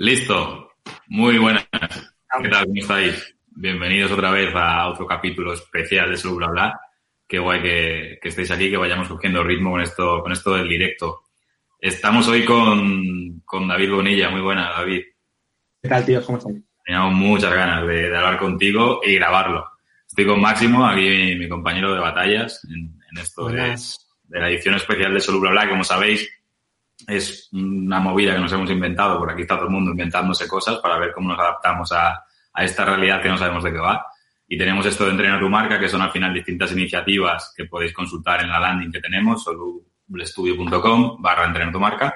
Listo. Muy buenas. ¿Qué tal? ¿Cómo estáis? Bienvenidos otra vez a otro capítulo especial de Solo Bla. Qué guay que, que, estéis aquí, que vayamos cogiendo ritmo con esto, con esto del directo. Estamos hoy con, con David Bonilla. Muy buena, David. ¿Qué tal, tío? ¿Cómo estás? Teníamos muchas ganas de, de, hablar contigo y grabarlo. Estoy con Máximo, aquí mi, mi compañero de batallas, en, en esto de, de, la edición especial de Solo Bla Bla. Como sabéis, es una movida que nos hemos inventado, por aquí está todo el mundo inventándose cosas para ver cómo nos adaptamos a, a esta realidad que no sabemos de qué va. Y tenemos esto de Entrenar tu marca, que son al final distintas iniciativas que podéis consultar en la landing que tenemos, solustudio.com barra Entrenar tu marca.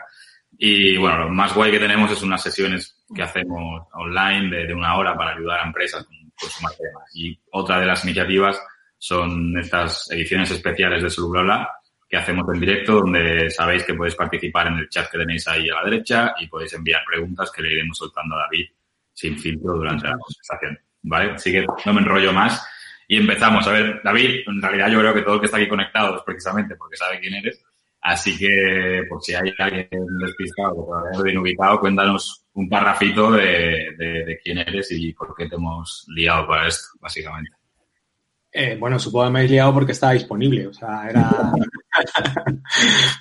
Y bueno, lo más guay que tenemos es unas sesiones que hacemos online de, de una hora para ayudar a empresas con, con su. Y otra de las iniciativas son estas ediciones especiales de Solublabla que hacemos en directo, donde sabéis que podéis participar en el chat que tenéis ahí a la derecha y podéis enviar preguntas que le iremos soltando a David sin filtro durante la conversación. ¿Vale? Así que no me enrollo más y empezamos. A ver, David, en realidad yo creo que todo el que está aquí conectado es precisamente porque sabe quién eres. Así que, por si hay alguien despistado o bien ubicado, cuéntanos un parrafito de, de, de, quién eres y por qué te hemos liado para esto, básicamente. Eh, bueno, supongo que me he liado porque estaba disponible, o sea, era...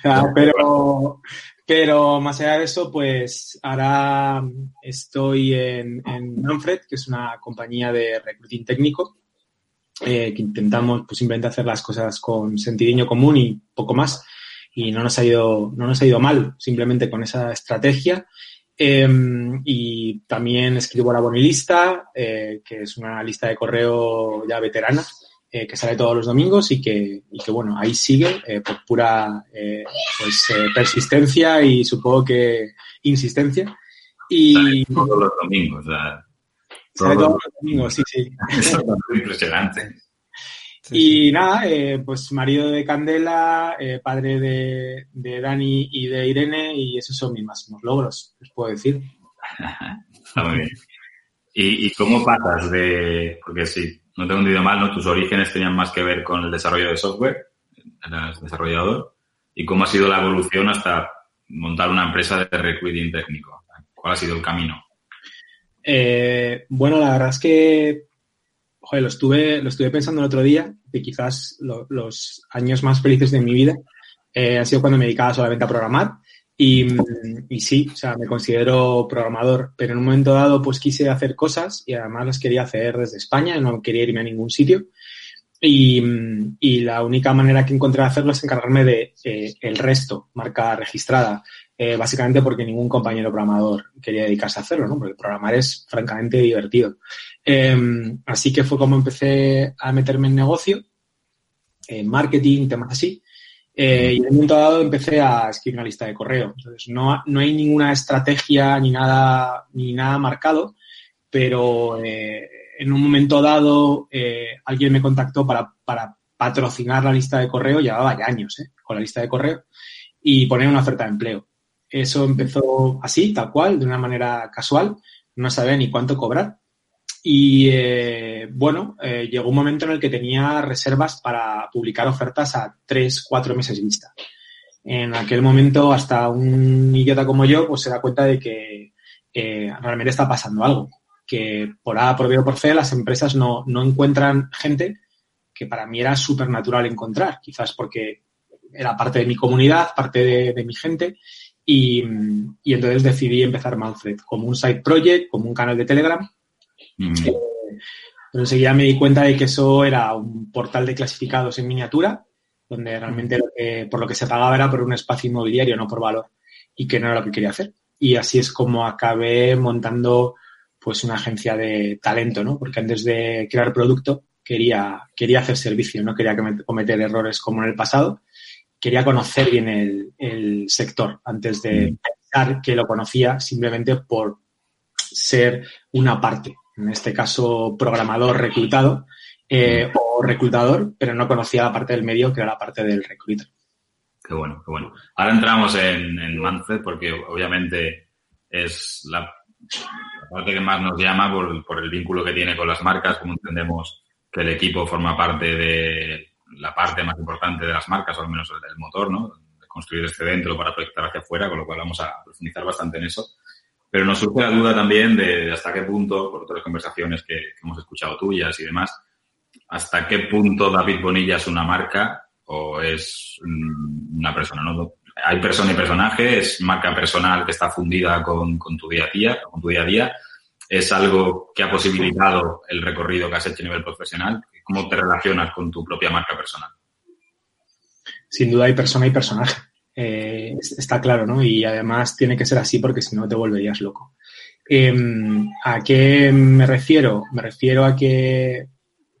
sea, pero, pero más allá de eso, pues ahora estoy en, en Manfred, que es una compañía de recruiting técnico, eh, que intentamos pues simplemente hacer las cosas con sentidiño común y poco más. Y no nos ha ido, no nos ha ido mal, simplemente con esa estrategia. Eh, y también escribo la Bonilista, eh, que es una lista de correo ya veterana, eh, que sale todos los domingos y que, y que bueno, ahí sigue eh, por pura eh, pues, persistencia y supongo que insistencia. Y, sale todos los domingos, o sea, Sale todos los domingos, sí, sí. Eso es impresionante. Sí, y nada, pues marido de Candela, padre de, de Dani y de Irene, y esos son mis máximos logros, les puedo decir. Está muy bien. ¿Y, ¿Y, cómo pasas de.? Porque sí, no tengo entendido mal, ¿no? Tus orígenes tenían más que ver con el desarrollo de software, eras desarrollador. ¿Y cómo ha sido la evolución hasta montar una empresa de recruiting técnico? ¿Cuál ha sido el camino? Eh, bueno, la verdad es que joder, lo, estuve, lo estuve pensando el otro día, que quizás lo, los años más felices de mi vida eh, han sido cuando me dedicaba solamente a programar. Y, sí, o sea, me considero programador, pero en un momento dado pues quise hacer cosas y además las quería hacer desde España, no quería irme a ningún sitio. Y, la única manera que encontré de hacerlo es encargarme de eh, el resto, marca registrada, eh, básicamente porque ningún compañero programador quería dedicarse a hacerlo, ¿no? Porque programar es francamente divertido. Eh, así que fue como empecé a meterme en negocio, en marketing, temas así. Eh, y en un momento dado empecé a escribir una lista de correo. Entonces, no, no hay ninguna estrategia ni nada, ni nada marcado, pero eh, en un momento dado eh, alguien me contactó para, para, patrocinar la lista de correo, llevaba ya años con la lista de correo, y poner una oferta de empleo. Eso empezó así, tal cual, de una manera casual, no sabía ni cuánto cobrar. Y eh, bueno, eh, llegó un momento en el que tenía reservas para publicar ofertas a tres, cuatro meses vista. En aquel momento, hasta un idiota como yo, pues se da cuenta de que realmente está pasando algo. Que por A, por B o por C, las empresas no, no encuentran gente que para mí era súper natural encontrar. Quizás porque era parte de mi comunidad, parte de, de mi gente. Y, y entonces decidí empezar Manfred como un side project, como un canal de Telegram Mm. Eh, pero enseguida me di cuenta de que eso era un portal de clasificados en miniatura, donde realmente lo que, por lo que se pagaba era por un espacio inmobiliario, no por valor, y que no era lo que quería hacer. Y así es como acabé montando pues una agencia de talento, ¿no? Porque antes de crear producto quería, quería hacer servicio, no quería cometer errores como en el pasado, quería conocer bien el, el sector antes de pensar que lo conocía simplemente por ser una parte en este caso programador reclutado eh, o reclutador, pero no conocía la parte del medio que era la parte del recruiter. Qué bueno, qué bueno. Ahora entramos en, en Manfred porque obviamente es la, la, parte que más nos llama por, por el vínculo que tiene con las marcas, como entendemos que el equipo forma parte de la parte más importante de las marcas, o al menos el, el motor, ¿no? De construir este dentro para proyectar hacia afuera, con lo cual vamos a profundizar bastante en eso. Pero nos surge la duda también de, hasta qué punto, por otras conversaciones que, hemos escuchado tuyas y demás, hasta qué punto David Bonilla es una marca o es una persona, ¿no? Hay persona y personaje, es marca personal que está fundida con, con tu día a día, con tu día a día, es algo que ha posibilitado el recorrido que has hecho a nivel profesional. ¿Cómo te relacionas con tu propia marca personal? Sin duda hay persona y personaje. Eh, está claro, ¿no? Y además tiene que ser así porque si no te volverías loco. Em, ¿A qué me refiero? Me refiero a que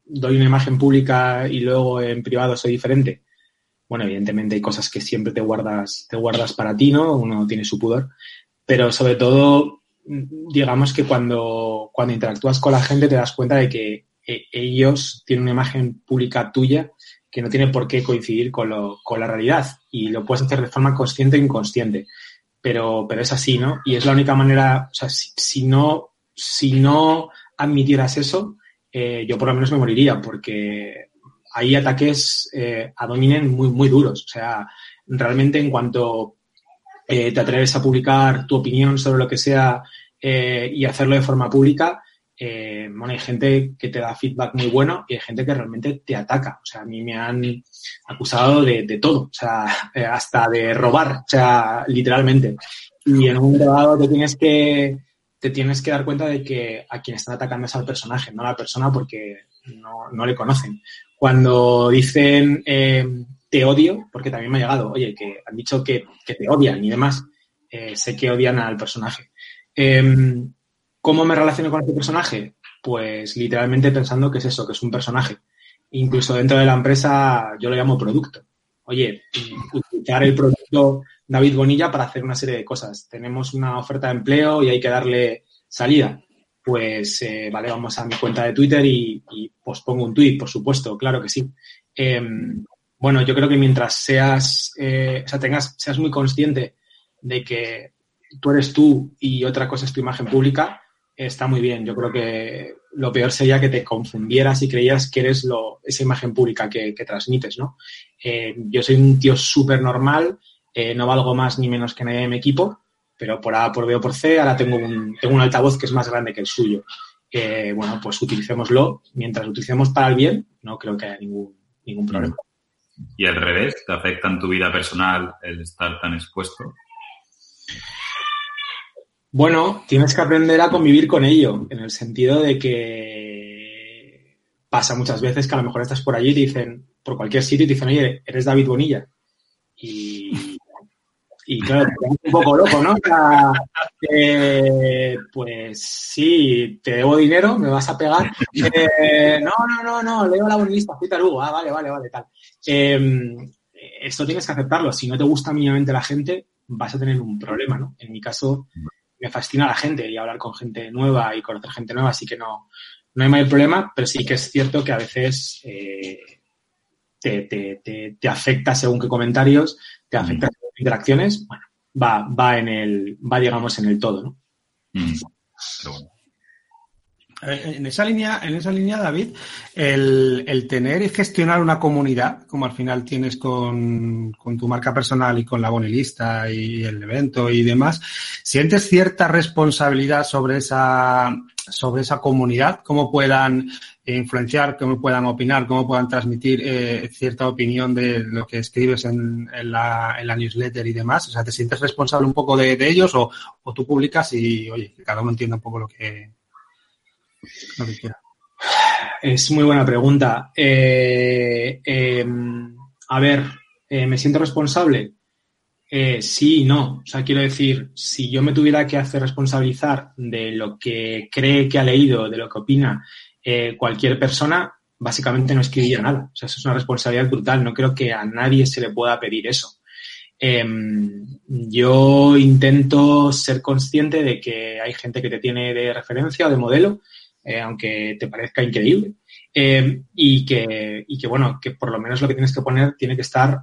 doy una imagen pública y luego en privado soy diferente. Bueno, evidentemente hay cosas que siempre te guardas, te guardas para ti, ¿no? Uno tiene su pudor. Pero sobre todo digamos que cuando, cuando interactúas con la gente te das cuenta de que eh, ellos tienen una imagen pública tuya que no tiene por qué coincidir con, lo, con la realidad y lo puedes hacer de forma consciente o inconsciente. Pero, pero es así, ¿no? Y es la única manera, o sea, si, no, si no admitieras eso, eh, yo por lo menos me moriría porque hay ataques eh, a dominen muy, muy duros. O sea, realmente en cuanto eh, te atreves a publicar tu opinión sobre lo que sea y hacerlo de forma pública, eh, bueno, hay gente que te da feedback muy bueno y hay gente que realmente te ataca. O sea, a mí me han acusado de, todo, o sea, hasta de robar, o sea, literalmente. Y en un momento dado te tienes que te tienes que dar cuenta de que a quien están atacando es al personaje, no a la persona porque no, no le conocen. Cuando dicen te odio, porque también me ha llegado, oye, que han dicho que, te odian y demás. Eh, sé que odian al personaje. Em, ¿Cómo me relaciono con este personaje? Pues literalmente pensando que es eso, que es un personaje. Incluso dentro de la empresa yo lo llamo producto. Oye, utilizar el producto David Bonilla para hacer una serie de cosas. Tenemos una oferta de empleo y hay que darle salida. Pues eh, vale, vamos a mi cuenta de Twitter y, y pues pongo un tweet, por supuesto, claro que sí. Em, bueno, yo creo que mientras seas, eh, o sea, tengas, seas muy consciente de que tú eres tú y otra cosa es tu imagen pública, está muy bien. Yo creo que lo peor sería que te confundieras y creías que eres lo, esa imagen pública que, transmites, ¿no? Eh, yo soy un tío súper normal, eh, no valgo más ni menos que nadie de mi equipo, pero por A, por B o por C, ahora tengo un, tengo un altavoz que es más grande que el suyo. bueno, pues utilicémoslo. Mientras lo utilicemos para el bien, no creo que haya ningún, ningún problema. ¿Y al revés? ¿Te afecta en tu vida personal el estar tan expuesto? Bueno, tienes que aprender a convivir con ello, en el sentido de que pasa muchas veces que a lo mejor estás por allí y dicen, por cualquier sitio, y dicen, oye, eres David Bonilla. Y claro, te un poco loco, ¿no? pues sí, te debo dinero, me vas a pegar. Eh, no, no, no, no, leo la bonista, fui tarugo. Ah, vale, vale, vale, tal. Em, esto tienes que aceptarlo. Si no te gusta mínimamente la gente, vas a tener un problema, ¿no? En mi caso, me fascina la gente y hablar con gente nueva y conocer gente nueva, así que no, no hay mayor problema, pero sí que es cierto que a veces eh, te, te, te, afecta según qué comentarios, te afecta interacciones, bueno, va, va en el, va, digamos, en el todo, ¿no? Mm. Eh, en esa línea, en esa línea, David, el, tener y gestionar una comunidad, como al final tienes con, con, tu marca personal y con la bonelista y el evento y demás, ¿sientes cierta responsabilidad sobre esa, sobre esa comunidad? ¿Cómo puedan influenciar, cómo puedan opinar, cómo puedan transmitir eh, cierta opinión de lo que escribes en, la, en, la, newsletter y demás? O sea, ¿te sientes responsable un poco de, ellos o, o, tú publicas y, oye, cada uno entienda un poco lo que? Es muy buena pregunta. Eh, em, a ver, eh, ¿me siento responsable? sí y no. O sea, quiero decir, si yo me tuviera que hacer responsabilizar de lo que cree que ha leído, de lo que opina eh, cualquier persona básicamente no escribiría nada. O sea, eso es una responsabilidad brutal. No creo que a nadie se le pueda pedir eso. Em, yo intento ser consciente de que hay gente que te tiene de referencia o de modelo, eh, aunque te parezca increíble, em, y, que, y que, bueno, que por lo menos lo que tienes que poner tiene que estar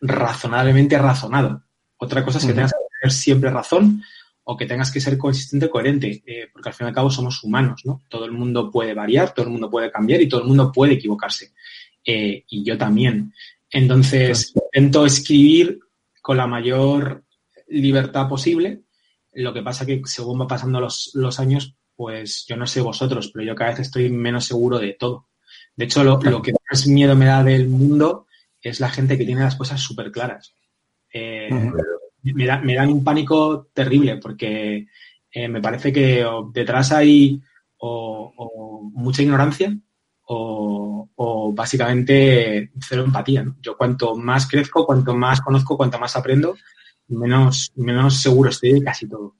razonablemente razonado. Otra cosa es que tengas que tener siempre razón, o que tengas que ser consistente, coherente, eh, porque al fin y al cabo somos humanos, ¿no? Todo el mundo puede variar, todo el mundo puede cambiar y todo el mundo puede equivocarse. Eh, y yo también. Entonces, intento escribir con la mayor libertad posible Lo que pasa que según va pasando los, los años, pues yo no sé vosotros, pero yo cada vez estoy menos seguro de todo. De hecho, lo, lo que más miedo me da del mundo es la gente que tiene las cosas súper claras. Eh, me, da, me, dan un pánico terrible porque eh, me parece que detrás hay o, o mucha ignorancia o, o, básicamente cero empatía. ¿no? Yo cuanto más crezco, cuanto más conozco, cuanto más aprendo, menos, menos seguro estoy de casi todo.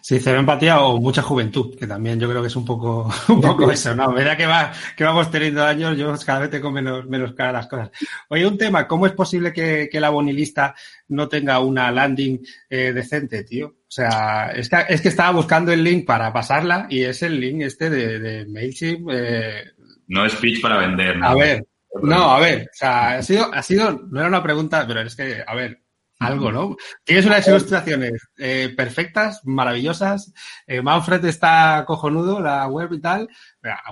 Sí, cero empatía o mucha juventud, que también yo creo que es un poco, un poco eso, ¿no? Mira que, va, que vamos teniendo años, yo cada vez tengo menos, menos cara las cosas. Oye, un tema, ¿cómo es posible que, que la bonilista no tenga una landing eh, decente, tío? O sea, es que, es que estaba buscando el link para pasarla y es el link este de, de MailChimp. Eh... No es pitch para vender, ¿no? A ver, no, a ver, o sea, ha sido, ha sido, no era una pregunta, pero es que, a ver, algo, ¿no? Tienes unas ilustraciones eh, perfectas, maravillosas. Eh, Manfred está cojonudo, la web y tal.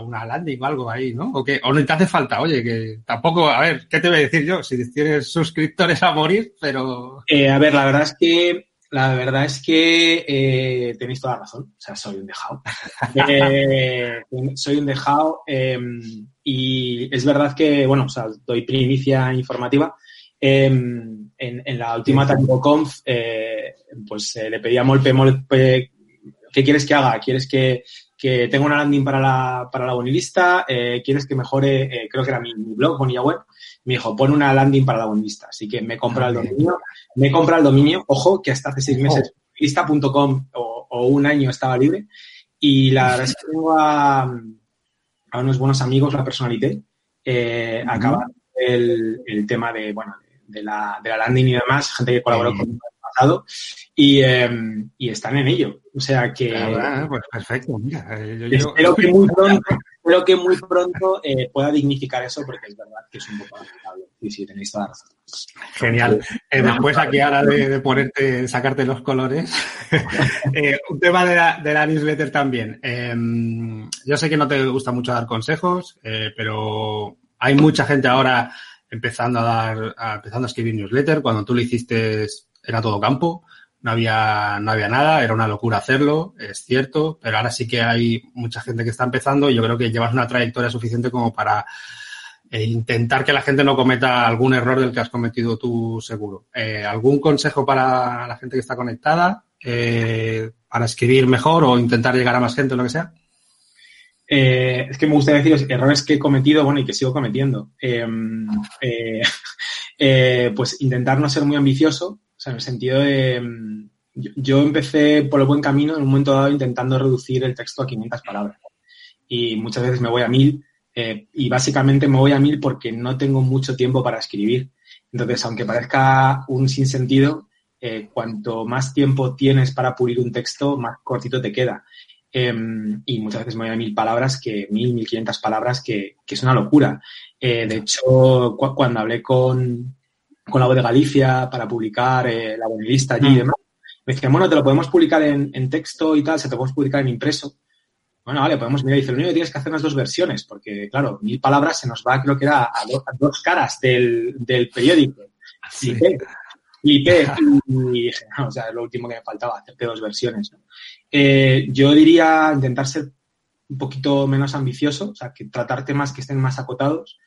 Una landing o algo ahí, ¿no? O, que, o no te hace falta, oye, que tampoco, a ver, ¿qué te voy a decir yo? Si tienes suscriptores a morir, pero. Eh, a ver, la verdad es que. La verdad es que eh, tenéis toda la razón. O sea, soy un dejado. Eh, soy un dejado. Em, y es verdad que, bueno, o sea, doy primicia informativa en, en, la última TangoConf, eh, pues eh, le pedí a Molpe, Molpe, ¿qué quieres que haga? ¿Quieres que, que tenga una landing para la, para la bonilista? Eh, ¿Quieres que mejore, eh, creo que era mi, mi, blog, Bonilla Web? Me dijo, pon una landing para la bonilista. Así que me compra el dominio. Me compra el dominio, ojo, que hasta hace seis meses, lista.com o, o, un año estaba libre. Y la verdad es que tengo a, a unos buenos amigos, la personalité, eh, uh -huh. acabar el, el, tema de, bueno, de la, de la landing y demás, gente que colaboró sí. conmigo en el pasado, y, eh, y, están en ello. O sea que... Claro, pues perfecto, mira. Eh, Yo, espero, yo... Que muy pronto, espero que muy pronto eh, pueda dignificar eso, porque es verdad que es un poco lamentable. Y sí, tenéis toda la razón. Genial. Eh, después aquí ahora de, de, ponerte, sacarte los colores, eh, un tema de la, de la newsletter también. Eh, yo sé que no te gusta mucho dar consejos, eh, pero hay mucha gente ahora empezando a dar, a, empezando a escribir newsletter. Cuando tú lo hiciste era todo campo, no había, no había nada, era una locura hacerlo, es cierto, pero ahora sí que hay mucha gente que está empezando y yo creo que llevas una trayectoria suficiente como para eh, intentar que la gente no cometa algún error del que has cometido tú seguro. Eh, ¿Algún consejo para la gente que está conectada? Eh, para escribir mejor o intentar llegar a más gente o lo que sea? Eh, es que me gustaría deciros errores que he cometido, bueno, y que sigo cometiendo. Eh, eh, pues intentar no ser muy ambicioso, o sea, en el sentido de... Yo, yo, empecé por el buen camino en un momento dado intentando reducir el texto a 500 palabras. Y muchas veces me voy a 1000 y básicamente me voy a 1000 porque no tengo mucho tiempo para escribir. Entonces, aunque parezca un sinsentido, cuanto más tiempo tienes para pulir un texto, más cortito te queda. Eh, y muchas veces me voy a mil palabras, que mil, mil quinientas palabras, que, que, es una locura. Eh, de hecho, cu cuando hablé con, con la voz de Galicia para publicar eh, la bonilista allí mm. y demás, me decían, bueno, te lo podemos publicar en, en, texto y tal, se te podemos publicar en impreso. Bueno, vale, podemos mirar. Y dice, lo único que tienes que hacer unas dos versiones, porque, claro, mil palabras se nos va, creo que era a, do, a dos caras del, del periódico. Sí. Flipé y dije, no, o sea, es lo último que me faltaba, hacerte dos versiones. ¿no? Eh, yo diría intentar ser un poquito menos ambicioso, o sea, que tratar temas que estén más acotados,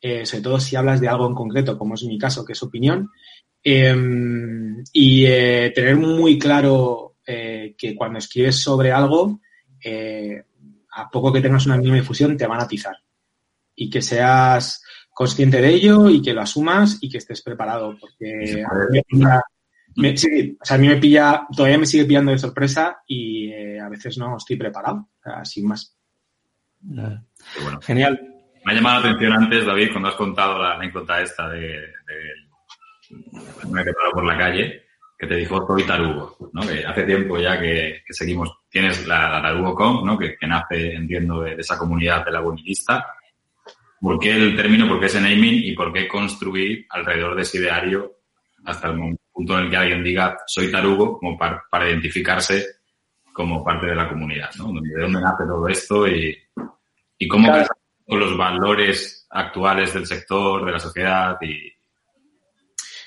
eh, sobre todo si hablas de algo en concreto, como es mi caso, que es opinión, eh, y tener muy claro eh, que cuando escribes sobre algo, eh, a poco que tengas una mínima difusión, te van a atizar. Y que seas consciente de ello y que lo asumas y que estés preparado, porque me, sí, o sea, a mí me pilla, todavía me sigue pillando de sorpresa y eh, a veces no estoy preparado, sin más. Bueno. Genial. Me ha llamado la atención antes, David, cuando has contado la anécdota esta de, de una que paró por la calle, que te dijo soy tarugo, ¿no? Que hace tiempo ya que, que seguimos, tienes la, la tarugo.com, ¿no? Que, que, nace, entiendo, de, de, esa comunidad de la bonilista. ¿Por qué el término, por qué ese naming y por qué construir alrededor de ese ideario hasta el punto en el que alguien diga soy tarugo como para, para identificarse como parte de la comunidad, ¿no? De dónde nace todo esto y, y cómo claro. con los valores actuales del sector, de la sociedad y...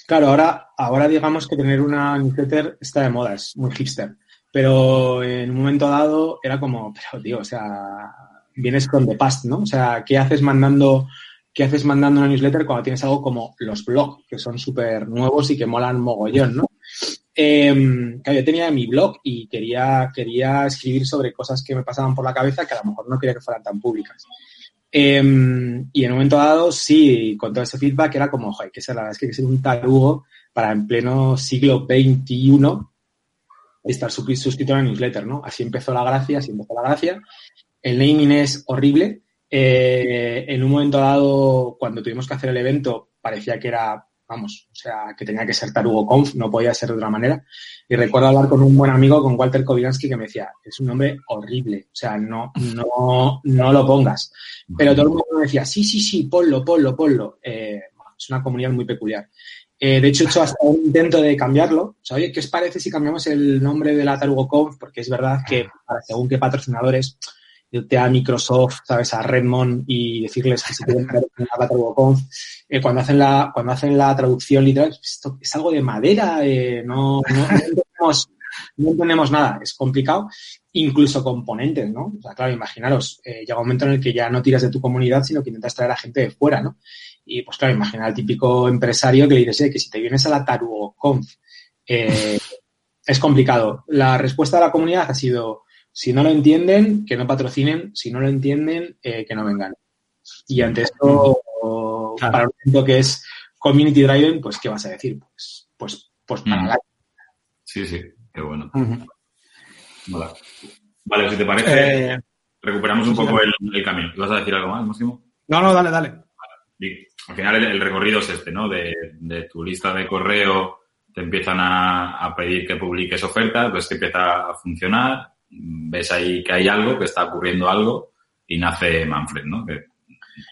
Claro, ahora, ahora digamos que tener una newsletter está de moda, es muy hipster. Pero en un momento dado era como, pero tío, o sea, vienes con the past, ¿no? O sea, ¿qué haces mandando, qué haces mandando una newsletter cuando tienes algo como los blogs, que son súper nuevos y que molan mogollón, ¿no? Eh, yo tenía mi blog y quería, quería escribir sobre cosas que me pasaban por la cabeza que a lo mejor no quería que fueran tan públicas. Em, y en un momento dado, sí, con todo ese feedback era como, joder, que ser la verdad es que hay que ser un tarugo para en pleno siglo XXI estar suscrito a la newsletter, ¿no? Así empezó la gracia, así empezó la gracia. El naming es horrible. Eh, en un momento dado, cuando tuvimos que hacer el evento, parecía que era vamos, o sea, que tenía que ser Tarugo Conf, no podía ser de otra manera. Y recuerdo hablar con un buen amigo, con Walter Kowilansky, que me decía, es un nombre horrible, o sea, no, no, no lo pongas. Pero todo el mundo me decía, sí, sí, sí, ponlo, ponlo, ponlo. Eh, es una comunidad muy peculiar. Eh, de hecho, he hecho hasta un intento de cambiarlo. O sea, oye, ¿qué os parece si cambiamos el nombre de la Tarugo Conf? Porque es verdad que, según qué patrocinadores, irte a Microsoft, ¿sabes? A Redmond y decirles que se quieren la TurboConf. Eh, cuando, hacen la, cuando hacen la traducción literal, esto es algo de madera, eh, no, no, entendemos, nada, es complicado. Incluso componentes, ¿no? O sea, claro, imaginaros, eh, llega un momento en el que ya no tiras de tu comunidad, sino que intentas traer a gente de fuera, ¿no? Y pues claro, imagina al típico empresario que le dices, eh, que si te vienes a la TurboConf, es complicado. La respuesta de la comunidad ha sido, si no lo entienden, que no patrocinen. Si no lo entienden, eh, que no vengan. Y ante esto, para un evento que es community driven, pues, ¿qué vas a decir? Pues, pues, pues para mm. Sí, sí, qué bueno. Vale, si te parece, eh, recuperamos un poco el, camino. ¿Vas a decir algo más, Máximo? No, no, dale, dale. Al final el, recorrido es este, ¿no? De, de, tu lista de correo te empiezan a, a pedir que publiques ofertas, ves que empieza a funcionar, ves ahí que hay algo, que está ocurriendo algo y nace Manfred, ¿no?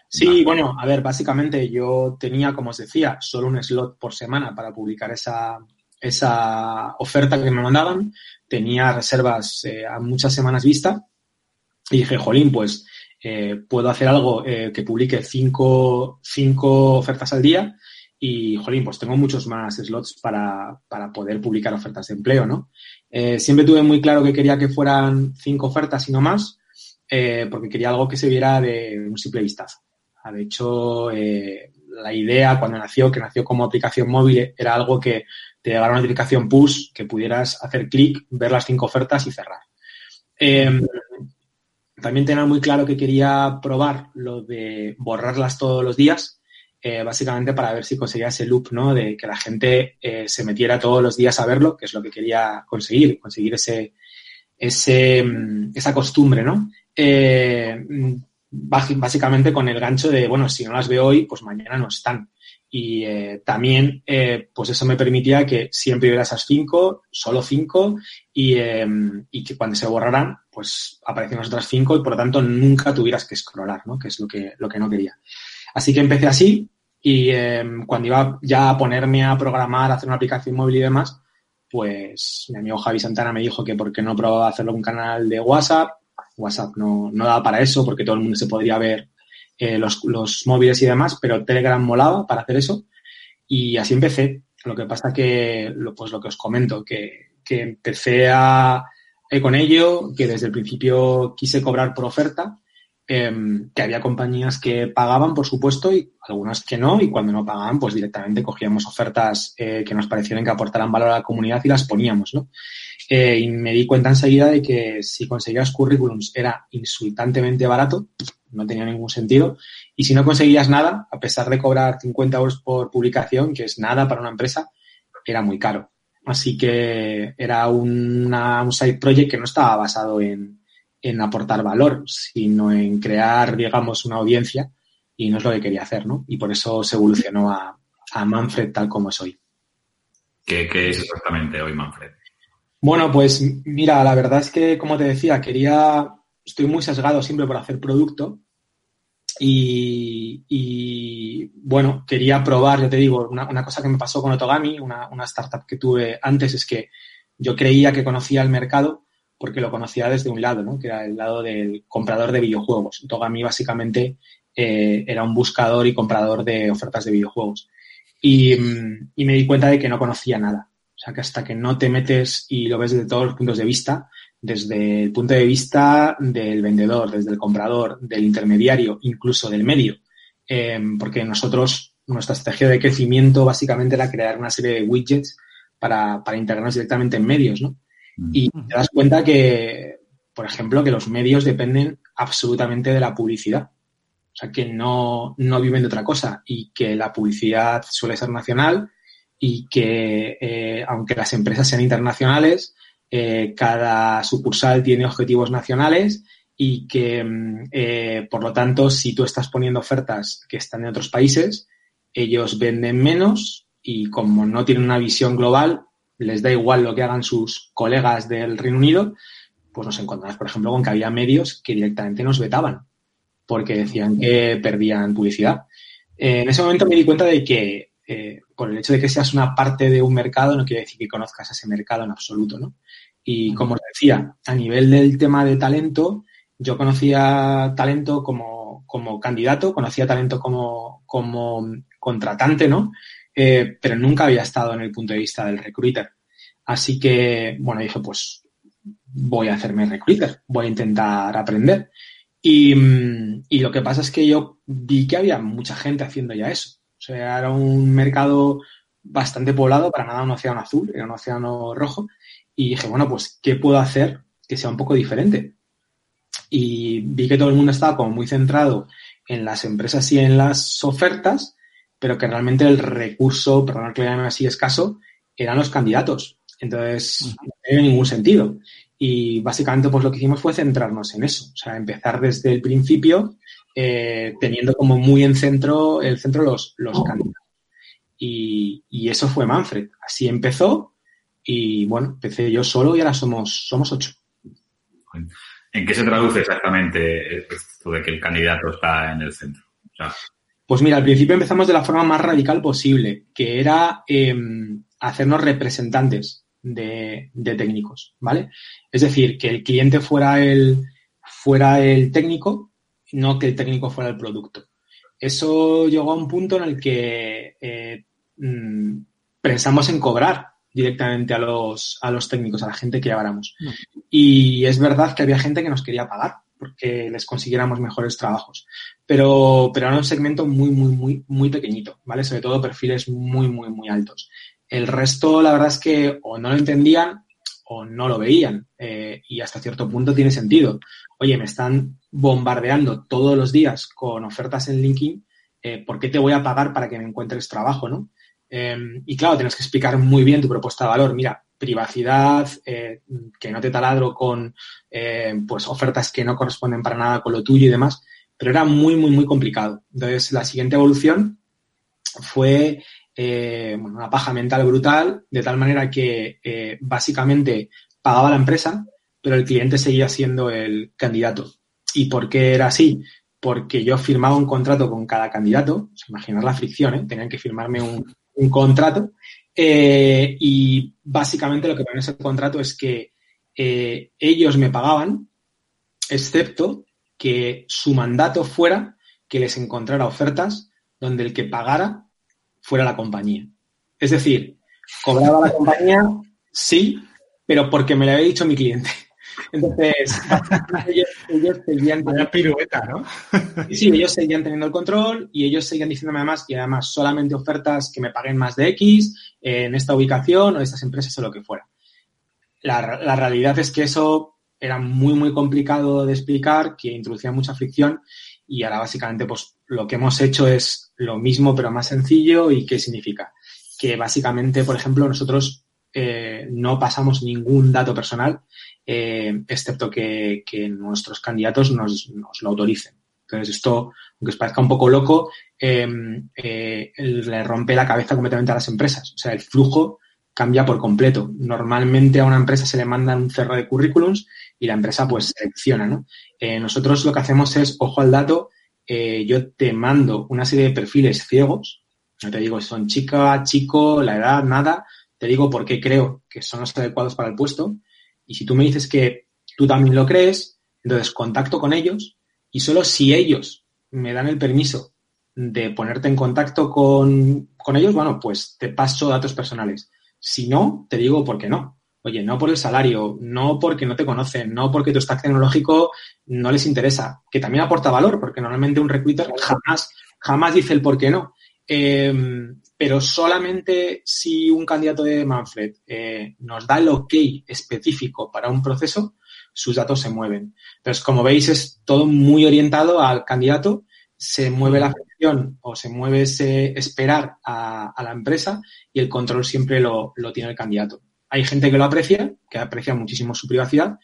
sí, bueno, a ver, básicamente yo tenía, como os decía, solo un slot por semana para publicar esa, esa oferta que me mandaban. Tenía reservas eh, a muchas semanas vista y dije, jolín, pues eh, puedo hacer algo eh, que publique cinco, cinco ofertas al día y, jolín, pues tengo muchos más slots para, para poder publicar ofertas de empleo, ¿no? Eh, siempre tuve muy claro que quería que fueran cinco ofertas y no más, eh, porque quería algo que se viera de un simple vistazo. Ah, de hecho, eh, la idea cuando nació, que nació como aplicación móvil, era algo que te llegara una notificación push, que pudieras hacer clic, ver las cinco ofertas y cerrar. Em, también tenía muy claro que quería probar lo de borrarlas todos los días, eh, básicamente para ver si conseguía ese loop, ¿no? De que la gente eh, se metiera todos los días a verlo, que es lo que quería conseguir, conseguir ese, ese, mm, esa costumbre, ¿no? Eh, básicamente con el gancho de, bueno, si no las veo hoy, pues mañana no están. Y también, pues eso me permitía que siempre hubiera esas cinco, solo cinco, y, y, que cuando se borraran, pues aparecían las otras cinco y por lo tanto nunca tuvieras que scrollar, ¿no? Que es lo que, lo que no quería. Así que empecé así y em, cuando iba ya a ponerme a programar, a hacer una aplicación móvil y demás, pues mi amigo Javi Santana me dijo que por qué no probaba hacerlo un canal de WhatsApp. WhatsApp no, no daba para eso porque todo el mundo se podría ver eh, los, los, móviles y demás, pero Telegram molaba para hacer eso. Y así empecé. Lo que pasa que, pues lo que os comento, que, que empecé a, eh, con ello, que desde el principio quise cobrar por oferta Em, que había compañías que pagaban, por supuesto, y algunas que no, y cuando no pagaban, pues directamente cogíamos ofertas eh, que nos parecieran que aportaran valor a la comunidad y las poníamos, ¿no? Eh, y me di cuenta enseguida de que si conseguías currículums era insultantemente barato, no tenía ningún sentido, y si no conseguías nada, a pesar de cobrar 50 euros por publicación, que es nada para una empresa, era muy caro. Así que era un side project que no estaba basado en, en aportar valor, sino en crear, digamos, una audiencia y no es lo que quería hacer, ¿no? Y por eso se evolucionó a, Manfred tal como es hoy. ¿Qué, es exactamente hoy Manfred? Bueno, pues mira, la verdad es que, como te decía, quería, estoy muy sesgado siempre por hacer producto y, bueno, quería probar, ya te digo, una, cosa que me pasó con Otogami, una, una startup que tuve antes, es que yo creía que conocía el mercado, porque lo conocía desde un lado, ¿no? que era el lado del comprador de videojuegos. Togami básicamente eh, era un buscador y comprador de ofertas de videojuegos. y, y me di cuenta de que no conocía nada. O sea, que hasta que no te metes y lo ves desde todos los puntos de vista, desde el punto de vista del vendedor, desde el comprador, del intermediario, incluso del medio, eh, porque nosotros, nuestra estrategia de crecimiento básicamente era crear una serie de widgets para, para integrarnos directamente en medios, ¿no? Y te das cuenta que, por ejemplo, que los medios dependen absolutamente de la publicidad. O sea, que no, no viven de otra cosa y que la publicidad suele ser nacional y que, eh, aunque las empresas sean internacionales, eh, cada sucursal tiene objetivos nacionales y que, mm, eh, por lo tanto, si tú estás poniendo ofertas que están en otros países, ellos venden menos y como no tienen una visión global, les da igual lo que hagan sus colegas del Reino Unido, pues nos encontramos, por ejemplo, con que había medios que directamente nos vetaban porque decían que perdían publicidad. en ese momento me di cuenta de que eh, por el hecho de que seas una parte de un mercado no quiere decir que conozcas ese mercado en absoluto, ¿no? Y como os decía, a nivel del tema de talento, yo conocía talento como, como candidato, conocía talento como, como contratante, ¿no? Eh, pero nunca había estado en el punto de vista del recruiter. Así que, bueno, dije, pues voy a hacerme recruiter, voy a intentar aprender. Y, y, lo que pasa es que yo vi que había mucha gente haciendo ya eso. O sea, era un mercado bastante poblado, para nada un océano azul, era un océano rojo. Y dije, bueno, pues, ¿qué puedo hacer que sea un poco diferente? Y vi que todo el mundo estaba como muy centrado en las empresas y en las ofertas, pero que realmente el recurso, perdón que le llame así escaso, eran los candidatos. Entonces, no tiene ningún sentido. Y básicamente, pues lo que hicimos fue centrarnos en eso. O sea, empezar desde el principio, eh, teniendo como muy en centro, el centro los, los candidatos. Y, y, eso fue Manfred. Así empezó. Y bueno, empecé yo solo y ahora somos, somos ocho. ¿En qué se traduce exactamente esto de que el candidato está en el centro? O sea, pues mira, al principio empezamos de la forma más radical posible, que era eh, hacernos representantes de, de, técnicos, ¿vale? Es decir, que el cliente fuera el, fuera el técnico, no que el técnico fuera el producto. Eso llegó a un punto en el que eh, mm, pensamos en cobrar directamente a los, a los técnicos, a la gente que lleváramos. No. Y es verdad que había gente que nos quería pagar porque les consiguiéramos mejores trabajos. Pero, pero era un segmento muy, muy, muy, muy pequeñito, ¿vale? Sobre todo perfiles muy, muy, muy altos. El resto, la verdad es que o no lo entendían o no lo veían. Eh, y hasta cierto punto tiene sentido. Oye, me están bombardeando todos los días con ofertas en LinkedIn, eh, ¿por qué te voy a pagar para que me encuentres trabajo, no? Eh, y claro, tienes que explicar muy bien tu propuesta de valor. Mira, privacidad, eh, que no te taladro con pues ofertas que no corresponden para nada con lo tuyo y demás, pero era muy, muy, muy complicado. Entonces, la siguiente evolución fue eh, una paja mental brutal, de tal manera que eh, básicamente pagaba la empresa, pero el cliente seguía siendo el candidato. ¿Y por qué era así? Porque yo firmaba un contrato con cada candidato, imaginar la fricción, ¿eh? tenían que firmarme un, contrato, eh, y básicamente lo que pone en ese contrato es que ellos me pagaban, excepto que su mandato fuera que les encontrara ofertas donde el que pagara fuera la compañía. Es decir, cobraba la compañía, sí, pero porque me lo había dicho mi cliente. Entonces, ellos, ellos seguían teniendo... pirueta, ¿no? sí, ellos seguían teniendo el control y ellos seguían diciéndome además que además solamente ofertas que me paguen más de X eh, en esta ubicación o estas empresas o lo que fuera. La, la realidad es que eso era muy, muy complicado de explicar, que introducía mucha fricción y ahora básicamente pues lo que hemos hecho es lo mismo pero más sencillo y ¿qué significa? Que básicamente, por ejemplo, nosotros eh, no pasamos ningún dato personal, eh, excepto que, nuestros candidatos nos, nos, lo autoricen. Entonces, esto, aunque os parezca un poco loco, eh, le rompe la cabeza completamente a las empresas. O sea, el flujo cambia por completo. Normalmente a una empresa se le manda un cerro de currículums y la empresa pues selecciona, ¿no? Eh, nosotros lo que hacemos es, ojo al dato, eh, yo te mando una serie de perfiles ciegos, no te digo son chica, chico, la edad, nada, te digo por qué creo que son los adecuados para el puesto. Y si tú me dices que tú también lo crees, entonces contacto con ellos y solo si ellos me dan el permiso de ponerte en contacto con, con ellos, bueno, pues te paso datos personales. Si no, te digo por qué no. Oye, no por el salario, no porque no te conocen, no porque tu stack tecnológico no les interesa, que también aporta valor, porque normalmente un recruiter jamás, jamás dice el por qué no. Em, pero solamente si un candidato de Manfred eh, nos da el ok específico para un proceso, sus datos se mueven. Entonces, como veis, es todo muy orientado al candidato, se mueve la función o se mueve ese esperar a, la empresa y el control siempre lo, lo tiene el candidato. Hay gente que lo aprecia, que aprecia muchísimo su privacidad,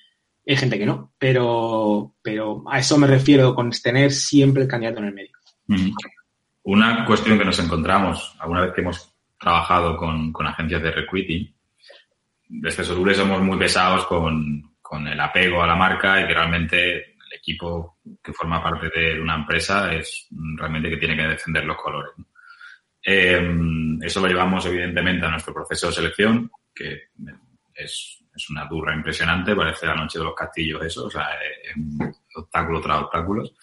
hay gente que no, pero, pero a eso me refiero con tener siempre el candidato en el medio. Una cuestión que nos encontramos alguna vez que hemos trabajado con, agencias de recruiting, desde Sodule somos muy pesados con, el apego a la marca y que realmente el equipo que forma parte de una empresa es realmente que tiene que defender los colores. Eh, eso lo llevamos evidentemente a nuestro proceso de selección, que es, una durra impresionante, parece la noche de los castillos eso, o sea, eh, obstáculo tras obstáculos,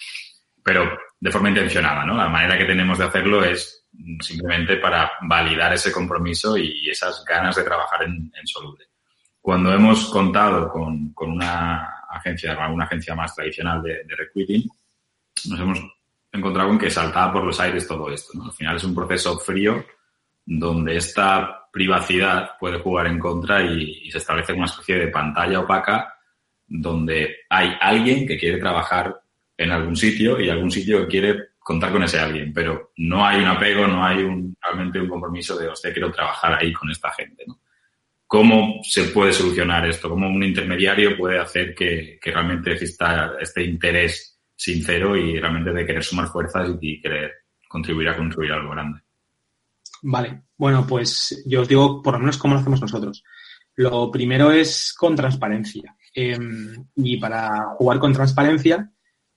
pero de forma intencionada, ¿no? La manera que tenemos de hacerlo es simplemente para validar ese compromiso y esas ganas de trabajar en, Soluble. Cuando hemos contado con, una agencia, alguna agencia más tradicional de, de recruiting, nos hemos encontrado con que saltaba por los aires todo esto, ¿no? Al final es un proceso frío donde esta privacidad puede jugar en contra y, se establece una especie de pantalla opaca donde hay alguien que quiere trabajar en algún sitio y algún sitio quiere contar con ese alguien, pero no hay un apego, no hay realmente un compromiso de, hostia, quiero trabajar ahí con esta gente, ¿no? ¿Cómo se puede solucionar esto? ¿Cómo un intermediario puede hacer que, realmente exista este interés sincero y realmente de querer sumar fuerzas y querer contribuir a construir algo grande? Vale, bueno, pues yo os digo por lo menos cómo lo hacemos nosotros. Lo primero es con transparencia. Em, y para jugar con transparencia,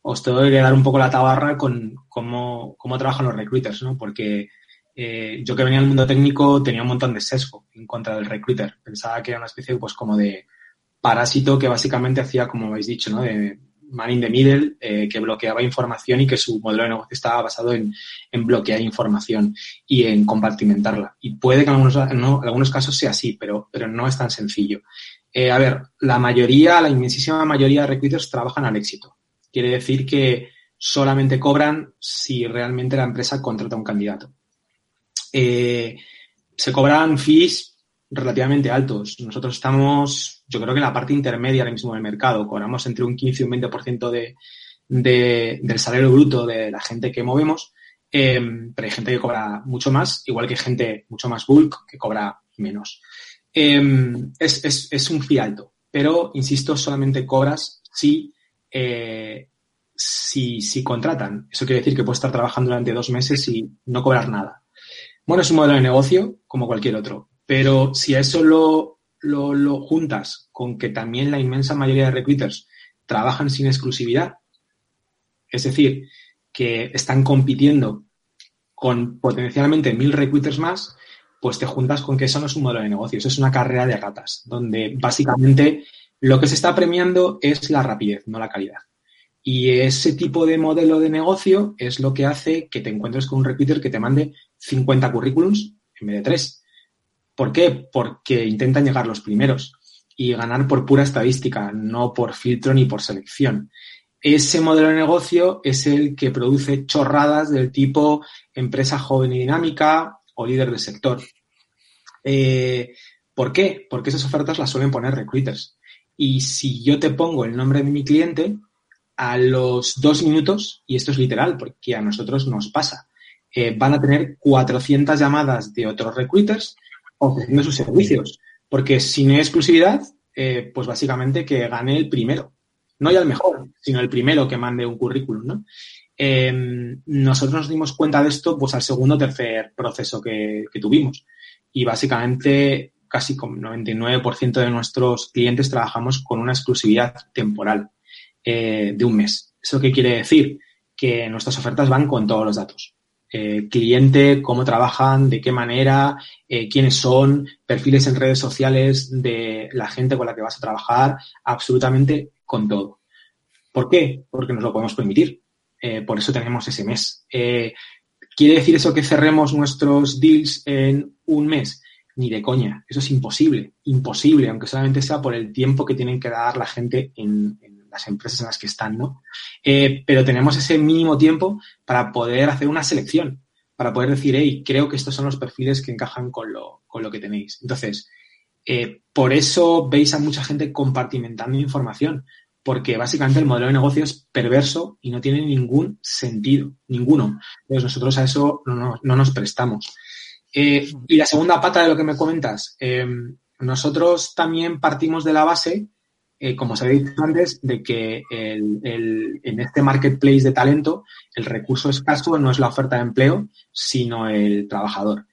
os tengo que dar un poco la tabarra con cómo, cómo trabajan los recruiters, ¿no? Porque eh, yo que venía del mundo técnico tenía un montón de sesgo en contra del recruiter. Pensaba que era una especie pues como de parásito que básicamente hacía, como habéis dicho, ¿no? De, man in the middle, eh, que bloqueaba información y que su modelo de negocio estaba basado en, bloquear información y en compartimentarla. Y puede que en algunos, algunos casos sea así, pero, pero no es tan sencillo. Eh, a ver, la mayoría, la inmensísima mayoría de recruiters trabajan al éxito. Quiere decir que solamente cobran si realmente la empresa contrata a un candidato. Eh, se cobran fees relativamente altos. Nosotros estamos, yo creo que en la parte intermedia ahora mismo del mercado, cobramos entre un 15 y un 20% de, de, del salario bruto de la gente que movemos, eh, pero hay gente que cobra mucho más, igual que gente mucho más bulk que cobra menos. Eh, es, es, es, un fee alto, pero insisto, solamente cobras si, eh, si, si contratan. Eso quiere decir que puedes estar trabajando durante dos meses y no cobrar nada. Bueno, es un modelo de negocio como cualquier otro. Pero si a eso lo, lo, juntas con que también la inmensa mayoría de recruiters trabajan sin exclusividad, es decir, que están compitiendo con potencialmente mil recruiters más, pues te juntas con que eso no es un modelo de negocio, eso es una carrera de ratas, donde básicamente lo que se está premiando es la rapidez, no la calidad. Y ese tipo de modelo de negocio es lo que hace que te encuentres con un recruiter que te mande 50 currículums en vez de 3. ¿Por qué? Porque intentan llegar los primeros y ganar por pura estadística, no por filtro ni por selección. Ese modelo de negocio es el que produce chorradas del tipo empresa joven y dinámica o líder del sector. Eh, ¿Por qué? Porque esas ofertas las suelen poner recruiters. Y si yo te pongo el nombre de mi cliente, a los dos minutos, y esto es literal, porque a nosotros nos pasa, eh, van a tener 400 llamadas de otros recruiters ofreciendo sus servicios. Porque si no hay exclusividad, eh, pues básicamente que gane el primero. No ya el mejor, sino el primero que mande un currículum, ¿no? Em, nosotros nos dimos cuenta de esto pues al segundo o tercer proceso que, tuvimos. Y básicamente casi con 99% de nuestros clientes trabajamos con una exclusividad temporal eh, de un mes. ¿Eso qué quiere decir? Que nuestras ofertas van con todos los datos. Eh, cliente, cómo trabajan, de qué manera, eh, quiénes son, perfiles en redes sociales de la gente con la que vas a trabajar, absolutamente con todo. ¿Por qué? Porque nos lo podemos permitir. Eh, por eso tenemos ese mes. ¿Quiere decir eso que cerremos nuestros deals en un mes? Ni de coña. Eso es imposible. Imposible, aunque solamente sea por el tiempo que tienen que dar la gente en, las empresas en las que están, ¿no? Eh, pero tenemos ese mínimo tiempo para poder hacer una selección, para poder decir, hey, creo que estos son los perfiles que encajan con lo, con lo que tenéis. Entonces, eh, por eso veis a mucha gente compartimentando información, porque básicamente el modelo de negocio es perverso y no tiene ningún sentido, ninguno. Entonces nosotros a eso no, nos prestamos. Eh, y la segunda pata de lo que me comentas, nosotros también partimos de la base, eh, como os había dicho antes, de que en este marketplace de talento el recurso escaso no es la oferta de empleo, sino el trabajador.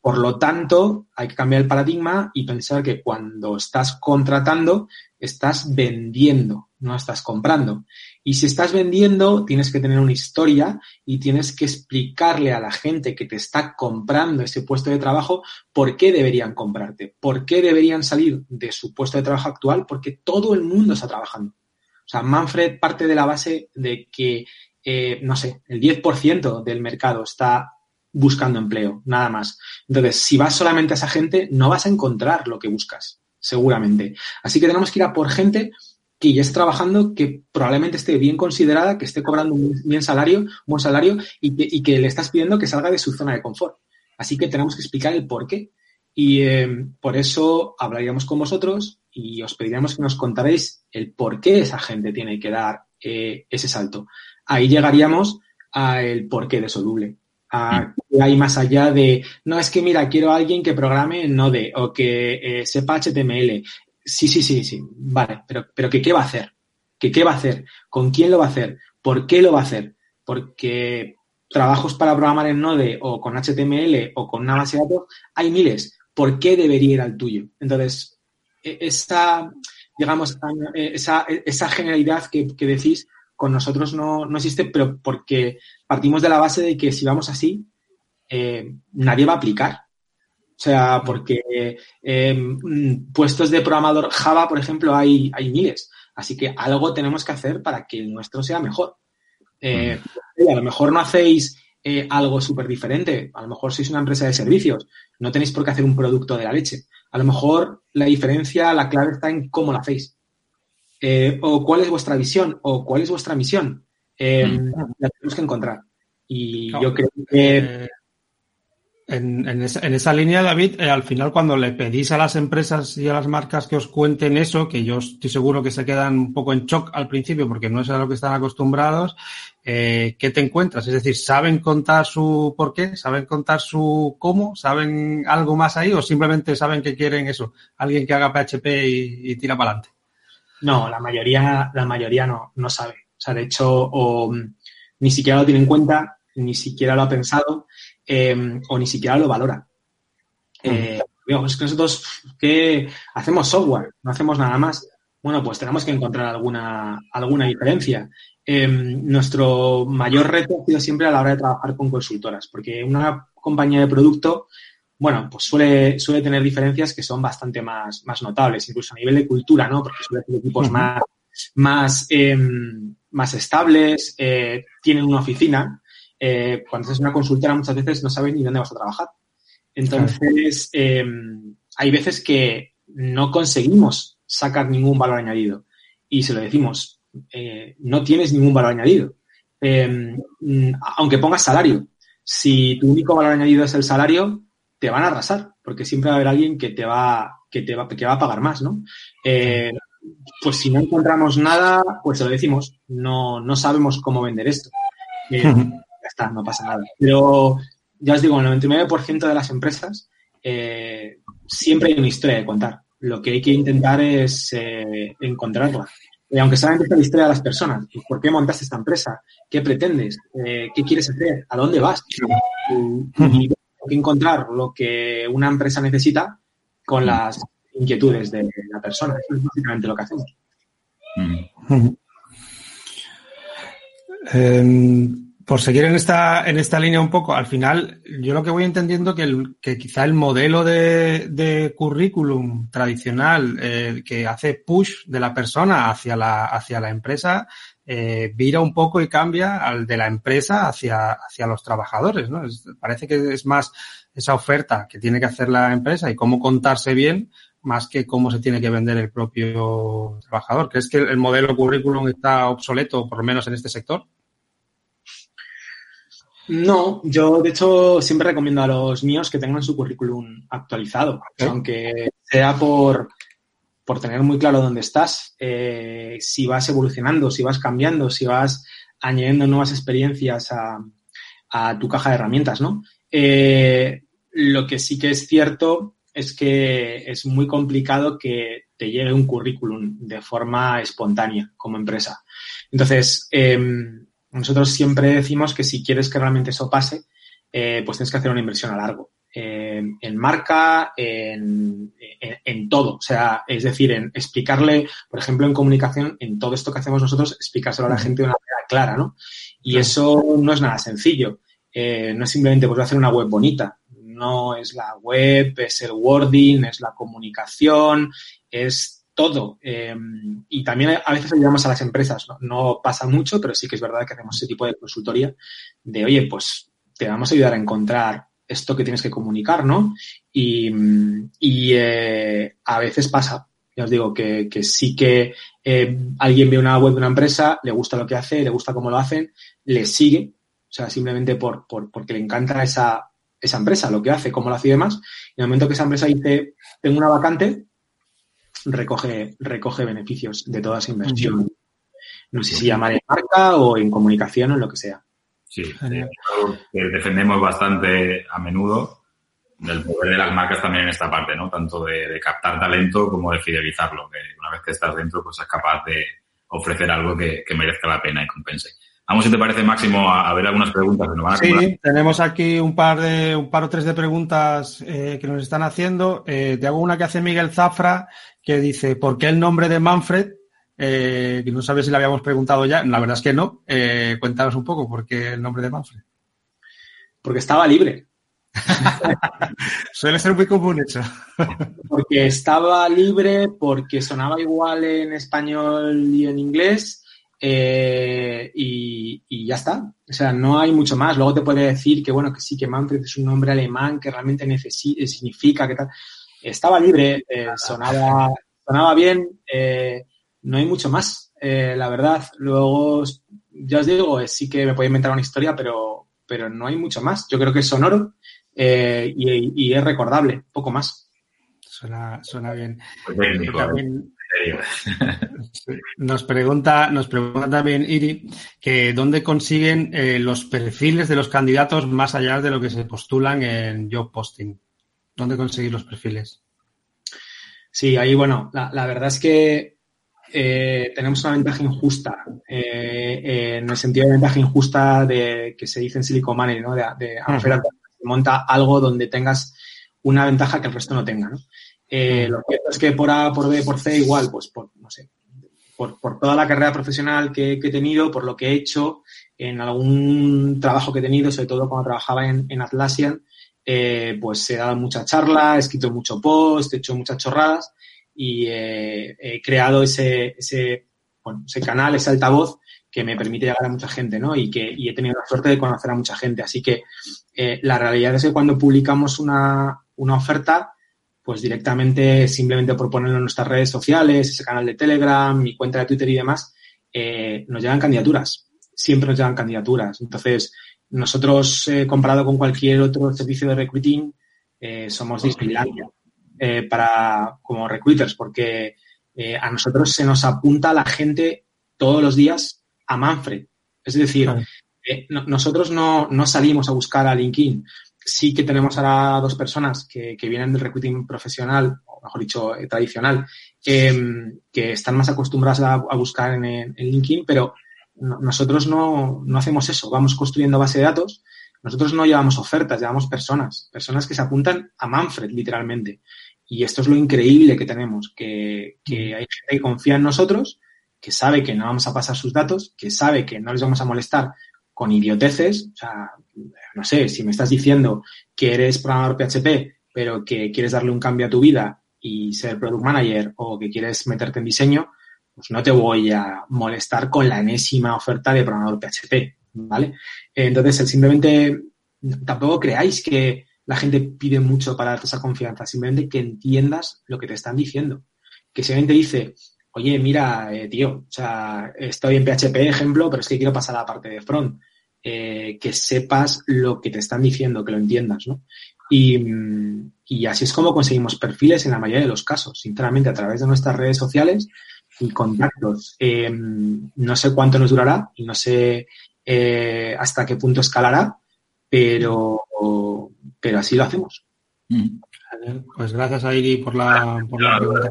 Por lo tanto, hay que cambiar el paradigma y pensar que cuando estás contratando, estás vendiendo, no estás comprando. Y si estás vendiendo, tienes que tener una historia y tienes que explicarle a la gente que te está comprando ese puesto de trabajo por qué deberían comprarte, por qué deberían salir de su puesto de trabajo actual, porque todo el mundo está trabajando. O sea, Manfred parte de la base de que, eh, no sé, el 10% del mercado está buscando empleo, nada más. Entonces, si vas solamente a esa gente, no vas a encontrar lo que buscas, seguramente. Así que tenemos que ir a por gente que ya esté trabajando, que probablemente esté bien considerada, que esté cobrando un bien salario, un buen salario y que, le estás pidiendo que salga de su zona de confort. Así que tenemos que explicar el por qué. Y em, por eso hablaríamos con vosotros y os pediríamos que nos contaréis el por qué esa gente tiene que dar eh, ese salto. Ahí llegaríamos al porqué de Soluble a que hay más allá de, no, es que mira, quiero a alguien que programe en Node o que eh, sepa HTML. Sí, sí, sí, sí, vale, pero, pero ¿qué va a hacer? ¿Qué, ¿Qué va a hacer? ¿Con quién lo va a hacer? ¿Por qué lo va a hacer? Porque trabajos para programar en Node o con HTML o con una base de datos hay miles. ¿Por qué debería ir al tuyo? Entonces, e, esa, digamos, esa, esa generalidad que, que decís, con nosotros no, no, existe, pero porque partimos de la base de que si vamos así, eh, nadie va a aplicar. O sea, porque eh, puestos de programador Java, por ejemplo, hay, hay miles. Así que algo tenemos que hacer para que el nuestro sea mejor. Eh, a lo mejor no hacéis algo súper diferente. A lo mejor sois una empresa de servicios. No tenéis por qué hacer un producto de la leche. A lo mejor la diferencia, la clave está en cómo lo hacéis. Eh, o cuál es vuestra visión, o cuál es vuestra misión. Eh, mm. La tenemos que encontrar. Y yo creo que... Eh, en, esa, línea, David, al final cuando le pedís a las empresas y a las marcas que os cuenten eso, que yo estoy seguro que se quedan un poco en shock al principio porque no es a lo que están acostumbrados, ¿qué te encuentras? Es decir, ¿saben contar su por qué? ¿Saben contar su cómo? ¿Saben algo más ahí o simplemente saben que quieren eso? Alguien que haga PHP y tira para adelante. No, la mayoría, la mayoría no, no sabe. O sea, de hecho, o, mm, ni siquiera lo tiene en cuenta, ni siquiera lo ha pensado, em, o ni siquiera lo valora. Eh, es que nosotros ¿qué? hacemos software, no hacemos nada más. Bueno, pues tenemos que encontrar alguna, alguna diferencia. Em, nuestro mayor reto ha sido siempre a la hora de trabajar con consultoras, porque una compañía de producto bueno, pues suele, suele tener diferencias que son bastante más, más notables, incluso a nivel de cultura, ¿no? Porque suele tener equipos más, más, em, más estables, eh, tienen una oficina. Eh, cuando haces una consultora muchas veces no sabes ni dónde vas a trabajar. Entonces, em, hay veces que no conseguimos sacar ningún valor añadido. Y se lo decimos, eh, no tienes ningún valor añadido. Em, aunque pongas salario. Si tu único valor añadido es el salario, te van a arrasar, porque siempre va a haber alguien que te va, que te va, que va a pagar más, ¿no? Eh, pues si no encontramos nada, pues se lo decimos, no, no sabemos cómo vender esto. Eh, ya está, no pasa nada. Pero ya os digo, el 99% de las empresas eh, siempre hay una historia de contar. Lo que hay que intentar es encontrarla. Y aunque solamente la historia de las personas, ¿por qué montaste esta empresa? ¿Qué pretendes? ¿Qué quieres hacer? ¿A dónde vas? y que encontrar lo que una empresa necesita con las inquietudes de la persona. Eso es básicamente lo que hacemos. Em, por seguir en esta, en esta línea un poco, al final yo lo que voy entendiendo que, el, que quizá el modelo de, currículum tradicional eh, que hace push de la persona hacia la, hacia la empresa eh, vira un poco y cambia al de la empresa hacia, hacia los trabajadores, ¿no? parece que es más esa oferta que tiene que hacer la empresa y cómo contarse bien más que cómo se tiene que vender el propio trabajador. ¿Crees que el modelo currículum está obsoleto, por lo menos en este sector? No, yo de hecho siempre recomiendo a los míos que tengan su currículum actualizado, aunque sea por, por tener muy claro dónde estás, eh, si vas evolucionando, si vas cambiando, si vas añadiendo nuevas experiencias a, a tu caja de herramientas, ¿no? Eh, lo que sí que es cierto es que es muy complicado que te llegue un currículum de forma espontánea como empresa. Entonces, eh, nosotros siempre decimos que si quieres que realmente eso pase, eh, pues tienes que hacer una inversión a largo. Eh, en marca, en, en, todo. O sea, es decir, en explicarle, por ejemplo, en comunicación, en todo esto que hacemos nosotros, explicárselo a la gente de una manera clara, ¿no? Y eso no es nada sencillo. Eh, no es simplemente pues, hacer una web bonita. No es la web, es el wording, es la comunicación, es todo. Em, y también a veces ayudamos a las empresas, ¿no? pasa mucho, pero sí que es verdad que hacemos ese tipo de consultoría de, oye, pues te vamos a ayudar a encontrar esto que tienes que comunicar, ¿no? Y, eh, a veces pasa, ya os digo, que, sí que eh, alguien ve una web de una empresa, le gusta lo que hace, le gusta cómo lo hacen, le sigue, o sea, simplemente por, porque le encanta esa, esa empresa, lo que hace, cómo lo hace y demás. Y en el momento que esa empresa dice, tengo una vacante, recoge, recoge beneficios de toda esa inversión. No sé si llamar en marca o en comunicación o en lo que sea. Sí, que defendemos bastante a menudo del poder de las marcas también en esta parte, ¿no? Tanto de, captar talento como de fidelizarlo, que una vez que estás dentro, pues es capaz de ofrecer algo que, merezca la pena y compense. Vamos, si te parece, Máximo, a, ver algunas preguntas que nos van a Sí, tenemos aquí un par de, un par o tres de preguntas eh, que nos están haciendo. Eh, te hago una que hace Miguel Zafra, que dice, ¿por qué el nombre de Manfred? Eh, que no sabes si le habíamos preguntado ya, la verdad es que no. Eh, cuéntanos un poco, ¿por qué el nombre de Manfred? Porque estaba libre. Suele ser muy común eso. porque estaba libre, porque sonaba igual en español y en inglés. Eh, y, ya está. O sea, no hay mucho más. Luego te puede decir que, bueno, que sí, que Manfred es un nombre alemán que realmente significa que tal estaba libre, eh, sonaba, sonaba bien, eh, no hay mucho más, eh, la verdad. Luego, ya os digo, sí que me puedo inventar una historia, pero, pero no hay mucho más. Yo creo que es sonoro y, es recordable, poco más. Suena, suena bien. Nos pregunta, nos pregunta también Iri que dónde consiguen los perfiles de los candidatos más allá de lo que se postulan en job posting. ¿Dónde conseguir los perfiles? Sí, ahí, bueno, la, verdad es que eh, tenemos una ventaja injusta, eh, en el sentido de ventaja injusta de que se dice en Silicon Valley, ¿no? De, de monta algo donde tengas una ventaja que el resto no tenga, ¿no? Eh, lo cierto es que por A, por B, por C, igual, pues por, no sé, por, toda la carrera profesional que, he tenido, por lo que he hecho, en algún trabajo que he tenido, sobre todo cuando trabajaba en, en Atlassian, eh, pues he dado mucha charla, he escrito mucho post, he hecho muchas chorradas y eh, he creado ese, ese, bueno, ese canal, ese altavoz que me permite llegar a mucha gente, ¿no? Y que y he tenido la suerte de conocer a mucha gente. Así que eh, la realidad es que cuando publicamos una, una oferta, pues directamente, simplemente por ponerlo en nuestras redes sociales, ese canal de Telegram, mi cuenta de Twitter y demás, nos llegan candidaturas. Siempre nos llegan candidaturas. Entonces, nosotros, eh, comparado con cualquier otro servicio de recruiting, eh, somos Disneylandia eh, para, como recruiters, porque eh, a nosotros se nos apunta la gente todos los días a Manfred. Es decir, nosotros no, no, salimos a buscar a LinkedIn. Sí que tenemos ahora dos personas que, que vienen del recruiting profesional, o mejor dicho, tradicional, que están más acostumbradas a, a buscar en, en LinkedIn, pero nosotros no, no hacemos eso, vamos construyendo base de datos, nosotros no llevamos ofertas, llevamos personas, personas que se apuntan a Manfred, literalmente. Y esto es lo increíble que tenemos, que, que hay gente que confía en nosotros, que sabe que no vamos a pasar sus datos, que sabe que no les vamos a molestar con idioteces. O sea, no sé, si me estás diciendo que eres programador PHP, pero que quieres darle un cambio a tu vida y ser product manager o que quieres meterte en diseño, pues no te voy a molestar con la enésima oferta de programador PHP, ¿vale? Entonces, simplemente, tampoco creáis que la gente pide mucho para darte esa confianza, simplemente que entiendas lo que te están diciendo. Que si alguien te dice, oye, mira, eh, tío, o sea, estoy en PHP, ejemplo, pero es que quiero pasar a la parte de front. Eh, que sepas lo que te están diciendo, que lo entiendas, ¿no? Y, y, así es como conseguimos perfiles en la mayoría de los casos, sinceramente, a través de nuestras redes sociales y contactos. Eh, no sé cuánto nos durará y no sé eh, hasta qué punto escalará, pero, pero así lo hacemos. Pues gracias, Airi, por la, por la pregunta.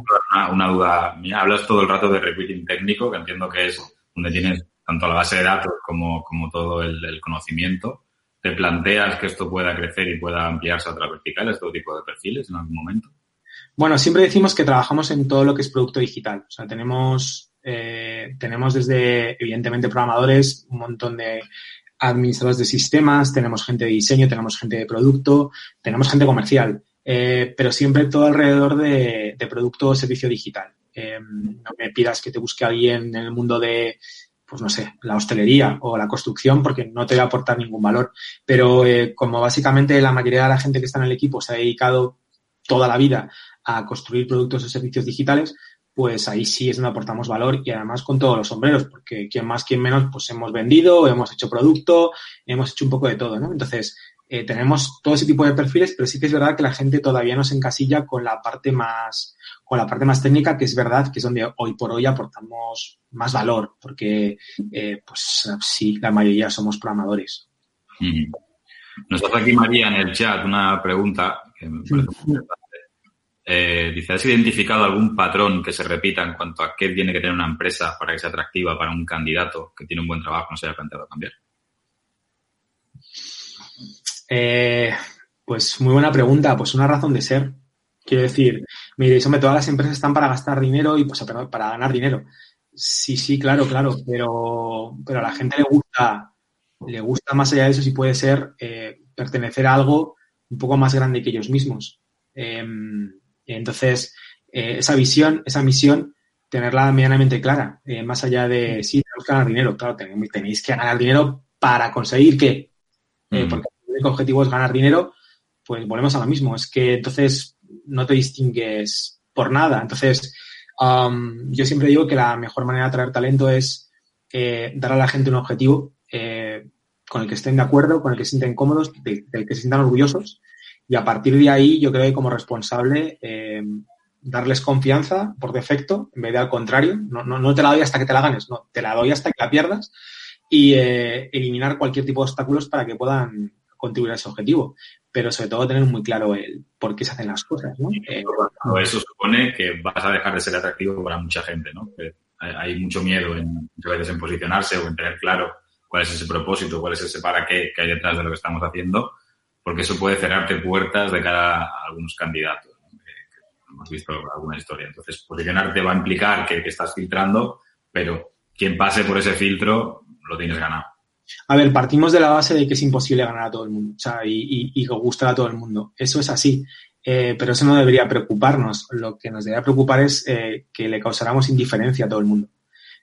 Una, duda. Hablas todo el rato de recruiting técnico, que entiendo que es donde tienes tanto la base de datos como, como todo el, conocimiento. ¿Te planteas que esto pueda crecer y pueda ampliarse a otras verticales, todo tipo de perfiles en algún momento? Bueno, siempre decimos que trabajamos en todo lo que es producto digital. O sea, tenemos, eh, tenemos desde, evidentemente, programadores, un montón de administradores de sistemas, tenemos gente de diseño, tenemos gente de producto, tenemos gente comercial, eh, pero siempre todo alrededor de, producto o servicio digital. Eh, no me pidas que te busque alguien en el mundo de, pues no sé, la hostelería o la construcción, porque no te va a aportar ningún valor. Pero eh, como básicamente la mayoría de la gente que está en el equipo se ha dedicado toda la vida a construir productos o servicios digitales, pues ahí sí es donde aportamos valor y además con todos los sombreros, porque quien más, quien menos, pues hemos vendido, hemos hecho producto, hemos hecho un poco de todo, ¿no? Entonces, eh, tenemos todo ese tipo de perfiles, pero sí que es verdad que la gente todavía nos encasilla con la parte más, con la parte más técnica, que es verdad que es donde hoy por hoy aportamos más valor, porque, eh, pues sí, la mayoría somos programadores. Nos hace aquí María en el chat una pregunta que me parece muy eh, dice, ¿has identificado algún patrón que se repita en cuanto a qué tiene que tener una empresa para que sea atractiva para un candidato que tiene un buen trabajo no se haya planteado cambiar? Eh, pues muy buena pregunta. Pues una razón de ser. Quiero decir, mire, hombre, todas las empresas están para gastar dinero y pues para ganar dinero. Sí, sí, claro, claro, pero, pero a la gente le gusta, le gusta más allá de eso si puede ser eh, pertenecer a algo un poco más grande que ellos mismos. Em, entonces, eh, esa visión, esa misión, tenerla medianamente clara, eh, más allá de, sí, tenemos que ganar dinero, claro, tenéis que ganar dinero para conseguir qué. Eh, porque único objetivo es ganar dinero, pues volvemos a lo mismo, es que entonces no te distingues por nada. Entonces, yo siempre digo que la mejor manera de atraer talento es dar a la gente un objetivo con el que estén de acuerdo, con el que se sienten cómodos, del que se sientan orgullosos y a partir de ahí, yo creo que como responsable, eh, darles confianza por defecto, en vez de al contrario. No, no, no, te la doy hasta que te la ganes, no, te la doy hasta que la pierdas y eh, eliminar cualquier tipo de obstáculos para que puedan contribuir a ese objetivo. Pero sobre todo tener muy claro el por qué se hacen las cosas. ¿no? Eh, eso supone que vas a dejar de ser atractivo para mucha gente, ¿no? hay, mucho miedo en, muchas veces en posicionarse o en tener claro cuál es ese propósito, cuál es ese para qué que hay detrás de lo que estamos haciendo porque eso puede cerrarte puertas de cara a algunos candidatos. hemos visto alguna historia. Entonces, posicionarte va a implicar que, estás filtrando, pero quien pase por ese filtro lo tienes ganado. A ver, partimos de la base de que es imposible ganar a todo el mundo, o sea, y, y, gustar a todo el mundo. Eso es así, eh, pero eso no debería preocuparnos. Lo que nos debería preocupar es eh, que le causáramos indiferencia a todo el mundo.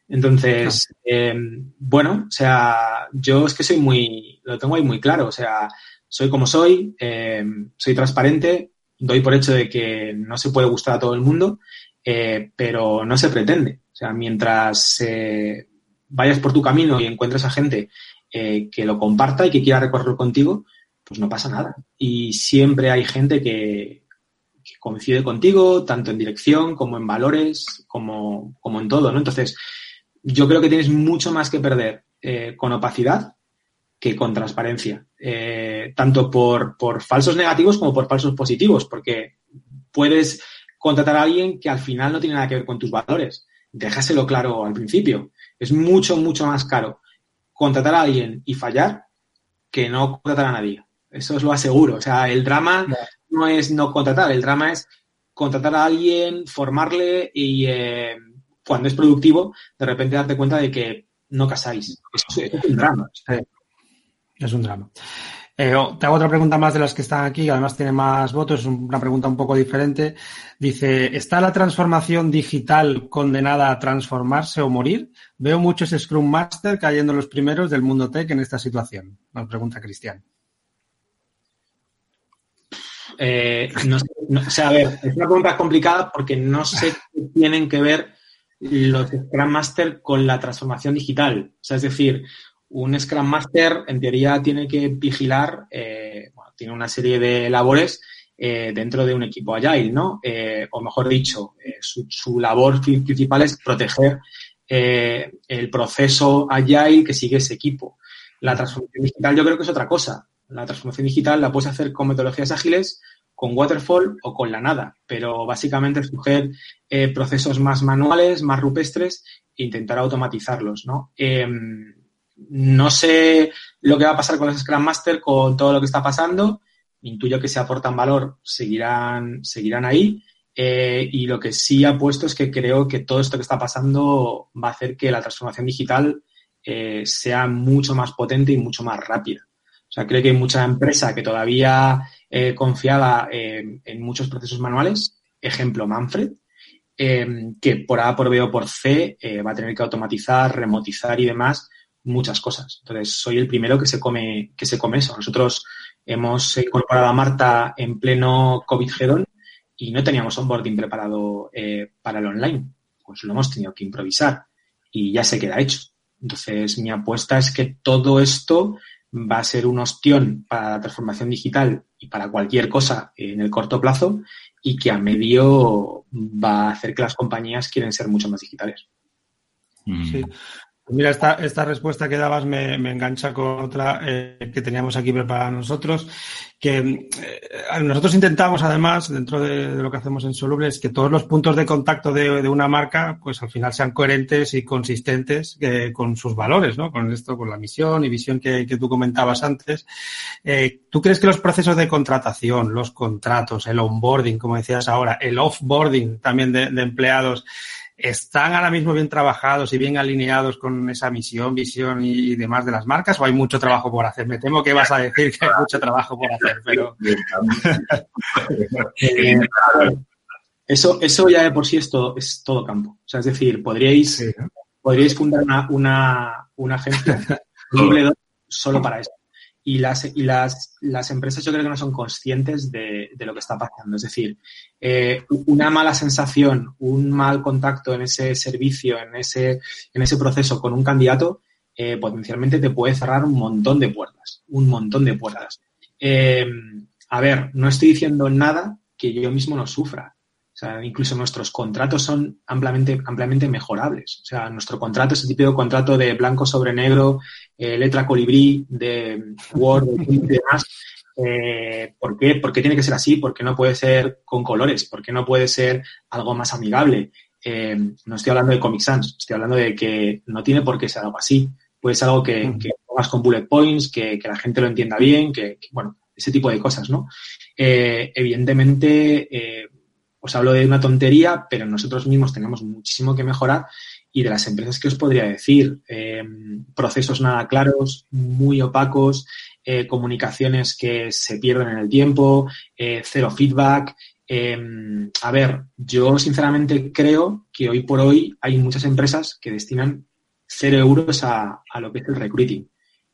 Entonces, eh, bueno, o sea, yo es que soy muy, lo tengo ahí muy claro, o sea, soy como soy, eh, soy transparente, doy por hecho de que no se puede gustar a todo el mundo, eh, pero no se pretende. O sea, mientras vayas por tu camino y encuentres a gente que lo comparta y que quiera recorrerlo contigo, pues no pasa nada. Y siempre hay gente que, coincide contigo, tanto en dirección como en valores, como, como en todo, ¿no? Entonces, yo creo que tienes mucho más que perder con opacidad que con transparencia, eh, tanto por, falsos negativos como por falsos positivos, porque puedes contratar a alguien que al final no tiene nada que ver con tus valores. Déjaselo claro al principio. Es mucho, mucho más caro contratar a alguien y fallar que no contratar a nadie. Eso os lo aseguro. O sea, el drama no, es no contratar, el drama es contratar a alguien, formarle y eh, cuando es productivo, de repente darte cuenta de que no casáis. Eso, es un drama. Es un drama. Eh, te hago otra pregunta más de las que están aquí, además tiene más votos, es una pregunta un poco diferente. Dice, ¿está la transformación digital condenada a transformarse o morir? Veo muchos Scrum Master cayendo los primeros del mundo tech en esta situación. Nos pregunta Cristian. Eh, o sea, a ver, es una pregunta complicada porque no sé qué tienen que ver los Scrum Master con la transformación digital. O sea, es decir, un Scrum Master en teoría tiene que vigilar, eh, bueno, tiene una serie de labores eh, dentro de un equipo agile, ¿no? Eh, o mejor dicho, su, labor principal es proteger el proceso agile que sigue ese equipo. La transformación digital yo creo que es otra cosa. La transformación digital la puedes hacer con metodologías ágiles, con waterfall o con la nada, pero básicamente es procesos más manuales, más rupestres e intentar automatizarlos, ¿no? No sé lo que va a pasar con los Scrum Master, con todo lo que está pasando. Intuyo que si aportan valor seguirán, seguirán ahí. Eh, y lo que sí ha puesto es que creo que todo esto que está pasando va a hacer que la transformación digital eh, sea mucho más potente y mucho más rápida. O sea, creo que hay mucha empresa que todavía eh, confiaba en muchos procesos manuales, ejemplo Manfred, que por A, por B o por C va a tener que automatizar, remotizar y demás muchas cosas. Entonces, soy el primero que se come, que se come eso. Nosotros hemos incorporado a Marta en pleno COVID gedon y no teníamos onboarding preparado eh, para el online. Pues lo hemos tenido que improvisar y ya se queda hecho. Entonces, mi apuesta es que todo esto va a ser un ostión para la transformación digital y para cualquier cosa en el corto plazo y que a medio va a hacer que las compañías quieren ser mucho más digitales. Sí. Mira, esta, esta respuesta que dabas me, engancha con otra eh, que teníamos aquí preparada nosotros, que eh, nosotros intentamos además, dentro de, lo que hacemos en Soluble, es que todos los puntos de contacto de, una marca, pues al final sean coherentes y consistentes eh, con sus valores, ¿no? Con esto, con la misión y visión que, tú comentabas antes. ¿Tú crees que los procesos de contratación, los contratos, el onboarding, como decías ahora, el offboarding también de empleados, ¿Están ahora mismo bien trabajados y bien alineados con esa misión, visión y demás de las marcas o hay mucho trabajo por hacer? Me temo que vas a decir que hay mucho trabajo por hacer, pero... Eh, eso, eso ya de por sí es todo, es todo campo. O sea, es decir, podríais, podríais fundar una, una, una agencia solo para eso y las, y las, las empresas yo creo que no son conscientes de, de lo que está pasando. Es decir, eh, una mala sensación, un mal contacto en ese servicio, en ese, en ese proceso con un candidato, eh, potencialmente te puede cerrar un montón de puertas, un montón de puertas. Eh, a ver, no estoy diciendo nada que yo mismo no sufra. Sea, incluso nuestros contratos son ampliamente, ampliamente mejorables. O sea, nuestro contrato es el típico contrato de blanco sobre negro, eh, letra colibrí, de Word y demás. Eh, ¿Por qué? ¿Por qué tiene que ser así? ¿Por qué no puede ser con colores? ¿Por qué no puede ser algo más amigable? Eh, no estoy hablando de Comic Sans, estoy hablando de que no tiene por qué ser algo así. Puede ser algo que, que pongas con bullet points, que, que, la gente lo entienda bien, que, bueno, ese tipo de cosas, ¿no? evidentemente, os hablo de una tontería, pero nosotros mismos tenemos muchísimo que mejorar y de las empresas que os podría decir, em, procesos nada claros, muy opacos, eh, comunicaciones que se pierden en el tiempo, eh, cero feedback. Em, a ver, yo sinceramente creo que hoy por hoy hay muchas empresas que destinan cero euros a, a lo que es el recruiting.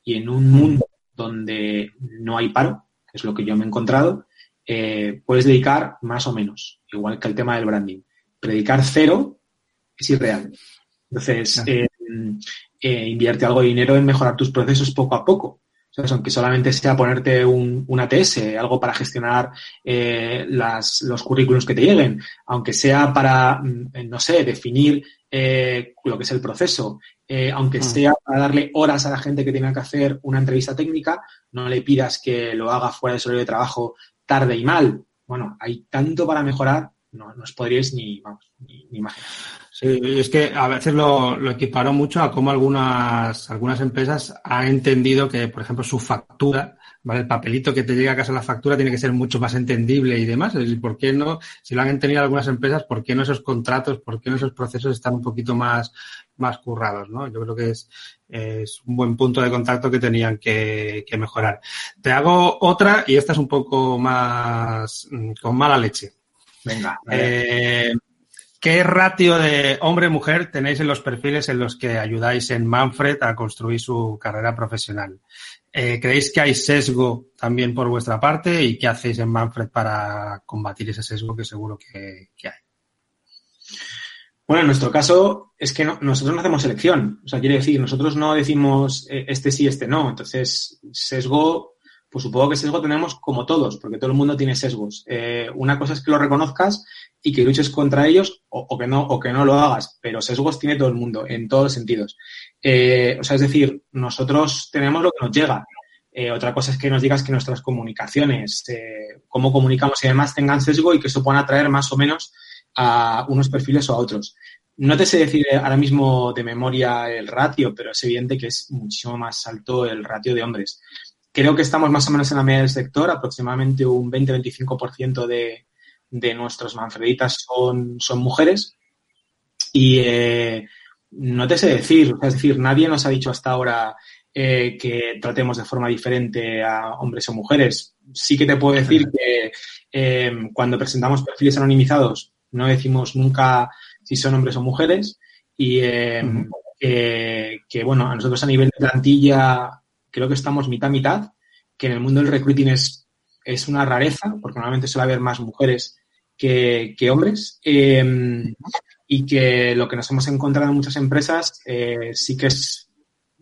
Y en un mundo donde no hay paro, que es lo que yo me he encontrado, eh, puedes dedicar más o menos, igual que el tema del branding. Predicar cero es irreal. Entonces, eh, eh, invierte algo de dinero en mejorar tus procesos poco a poco. aunque solamente sea ponerte un, ATS, algo para gestionar los currículums que te lleguen, aunque sea para, mm, no sé, definir lo que es el proceso, aunque mm. sea para darle horas a la gente que tenga que hacer una entrevista técnica, no le pidas que lo haga fuera de su horario de trabajo tarde y mal. Bueno, hay tanto para mejorar, no, os podríais ni, ni, imaginar. Sí, es que a veces lo, lo equiparo mucho a cómo algunas, algunas empresas han entendido que, por ejemplo, su factura ¿vale? El papelito que te llega a casa la factura tiene que ser mucho más entendible y demás. Es decir, ¿por qué no, si lo han tenido algunas empresas, por qué no esos contratos, por qué no esos procesos están un poquito más, más currados, ¿no? Yo creo que es, es un buen punto de contacto que tenían que, que mejorar. Te hago otra y esta es un poco más mm, con mala leche. Venga. Eh, ¿Qué ratio de hombre-mujer tenéis en los perfiles en los que ayudáis en Manfred a construir su carrera profesional? Eh, ¿Creéis que hay sesgo también por vuestra parte y qué hacéis en Manfred para combatir ese sesgo que seguro que, hay? Bueno, en nuestro caso es que nosotros no hacemos selección. O sea, quiere decir, nosotros no decimos eh, este sí, este no. Entonces, sesgo, pues supongo que sesgo tenemos como todos, porque todo el mundo tiene sesgos. Eh, una cosa es que lo reconozcas y que luches contra ellos o, que no, o que no lo hagas, pero sesgos tiene todo el mundo, en todos los sentidos. Eh, o sea, es decir, nosotros tenemos lo que nos llega. Eh, otra cosa es que nos digas que nuestras comunicaciones, cómo comunicamos y demás, tengan sesgo y que eso puedan atraer más o menos a unos perfiles o a otros. No te sé decir ahora mismo de memoria el ratio, pero es evidente que es muchísimo más alto el ratio de hombres. Creo que estamos más o menos en la media del sector, aproximadamente un 20-25% de, de nuestros manfreditas son, son mujeres. Y eh, no te sé decir, es decir, nadie nos ha dicho hasta ahora eh, que tratemos de forma diferente a hombres o mujeres. Sí que te puedo decir que eh, cuando presentamos perfiles anonimizados no decimos nunca si son hombres o mujeres y que, bueno, a nosotros a nivel de plantilla creo que estamos mitad-mitad, que en el mundo del recruiting es, es una rareza, porque normalmente suele haber más mujeres que, hombres. Em, y que lo que nos hemos encontrado en muchas empresas eh, sí que es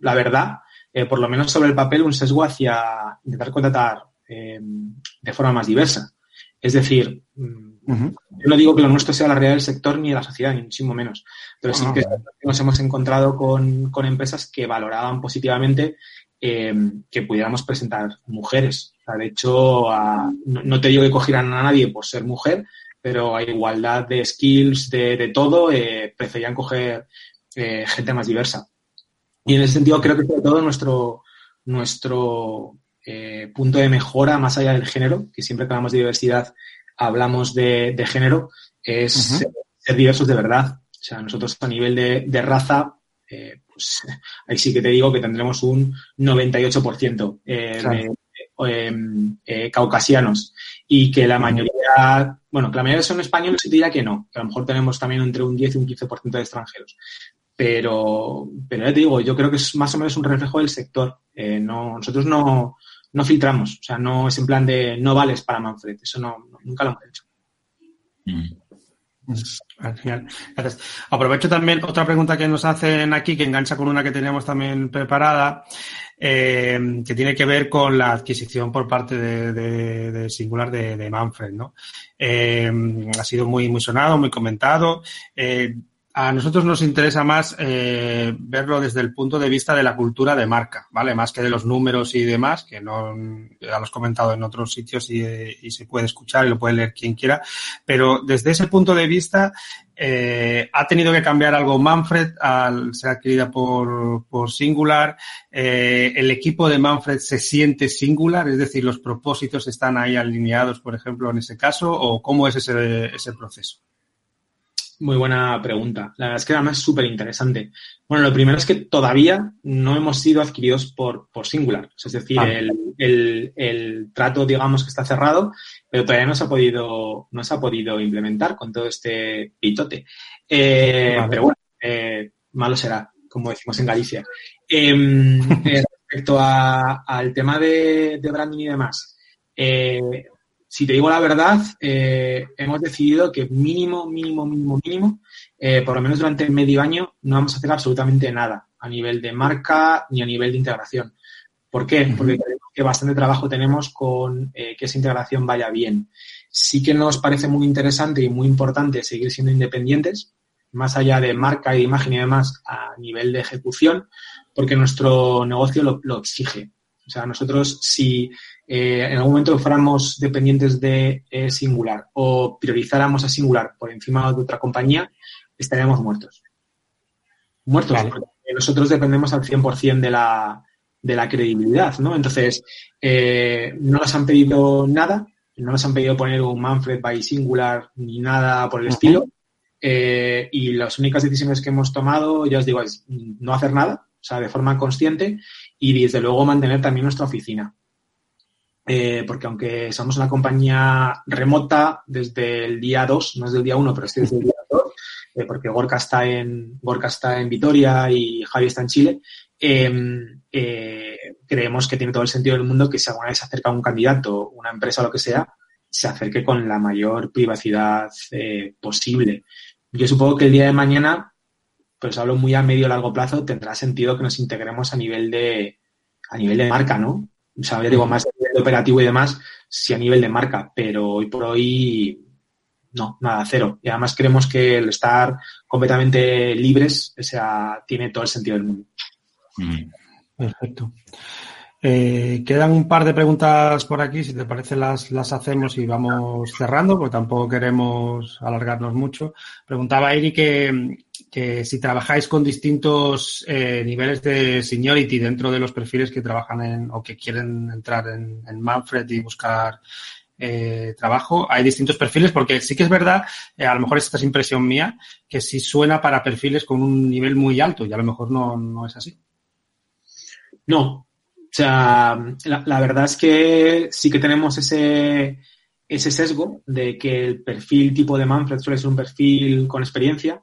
la verdad, eh, por lo menos sobre el papel, un sesgo hacia intentar contratar de forma más diversa. Es decir, mm, yo no digo que lo nuestro sea la realidad del sector ni de la sociedad, ni muchísimo menos, pero sí ah, que nos hemos encontrado con, empresas que valoraban positivamente em, que pudiéramos presentar mujeres. de hecho, no, te digo que cogieran a nadie por ser mujer, pero a igualdad de skills, de, todo, eh, preferían coger eh, gente más diversa. Y en ese sentido creo que sobre todo nuestro, nuestro eh, punto de mejora, más allá del género, que siempre que hablamos de diversidad hablamos de, género, es ser, diversos de verdad. O sea, nosotros a nivel de, raza, pues ahí sí que te digo que tendremos un 98% de caucasianos y que la mayoría, bueno, que la mayoría son españoles y diría que no, que a lo mejor tenemos también entre un 10 y un 15% de extranjeros. Pero, pero ya te digo, yo creo que es más o menos un reflejo del sector. Eh, no, nosotros no, no filtramos, o sea, no es en plan de no vales para Manfred, eso no, nunca lo hemos hecho. Mm. Gracias. Aprovecho también otra pregunta que nos hacen aquí, que engancha con una que teníamos también preparada. Eh, que tiene que ver con la adquisición por parte de, Singular de, Manfred, ¿no? Eh, ha sido muy, muy sonado, muy comentado. Eh, a nosotros nos interesa más verlo desde el punto de vista de la cultura de marca, ¿vale? Más que de los números y demás, que no ya lo has comentado en otros sitios y, y se puede escuchar y lo puede leer quien quiera. Pero desde ese punto de vista, eh, ha tenido que cambiar algo Manfred al ser adquirida por, por Singular. Eh, el equipo de Manfred se siente Singular, es decir, los propósitos están ahí alineados, por ejemplo, en ese caso, o cómo es ese, ese proceso. Muy buena pregunta. La verdad es que además es súper interesante. Bueno, lo primero es que todavía no hemos sido adquiridos por, por Singular. Es decir, el, el, trato, digamos, que está cerrado, pero todavía no se ha podido, no se ha podido implementar con todo este pitote. Eh, pero bueno, eh, malo será, como decimos en Galicia. Em, eh, respecto al tema de, de, branding y demás, si te digo la verdad, eh, hemos decidido que mínimo, mínimo, mínimo, mínimo, eh, por lo menos durante medio año, no vamos a hacer absolutamente nada a nivel de marca ni a nivel de integración. ¿Por qué? Porque que bastante trabajo tenemos con eh, que esa integración vaya bien. Sí que nos parece muy interesante y muy importante seguir siendo independientes, más allá de marca e imagen y demás, a nivel de ejecución, porque nuestro negocio lo, lo exige. O sea, nosotros si eh, en algún momento fuéramos dependientes de eh, Singular o priorizáramos a Singular por encima de otra compañía, estaríamos muertos. Muertos. Nosotros dependemos al 100% de la, de la credibilidad, ¿no? Entonces, eh, no nos han pedido nada, no nos han pedido poner un Manfred by Singular ni nada por el estilo. Eh, y las únicas decisiones que hemos tomado, ya os digo, es no hacer nada, o sea, de forma consciente y desde luego mantener también nuestra oficina. Eh, porque aunque somos una compañía remota desde el día 2, no es del día 1, pero sí desde el día 2, eh, porque Gorka está, en, Gorka está en Vitoria y Javi está en Chile, em, creemos que tiene todo el sentido del mundo que si alguna vez se acerca un candidato, una empresa o lo que sea, se acerque con la mayor privacidad posible. Yo supongo que el día de mañana, pues hablo muy a medio largo plazo, tendrá sentido que nos integremos a nivel de, a nivel de marca, ¿no? O sea, ya digo, más operativo y demás, sí a nivel de marca, pero hoy por hoy no, nada, cero. Y además creemos que el estar completamente libres, o sea, tiene todo el sentido del mundo. Mm. Perfecto. Eh, quedan un par de preguntas por aquí, si te parece las, las hacemos y vamos cerrando, porque tampoco queremos alargarnos mucho. Preguntaba Eri que, que si trabajáis con distintos eh, niveles de seniority dentro de los perfiles que trabajan en o que quieren entrar en, Manfred y buscar eh, trabajo. Hay distintos perfiles porque sí que es verdad, eh, a lo mejor esta es impresión mía, que sí suena para perfiles con un nivel muy alto y a lo mejor no, no es así. No, o sea, la, verdad es que sí que tenemos ese, ese sesgo de que el perfil tipo de Manfred suele ser un perfil con experiencia.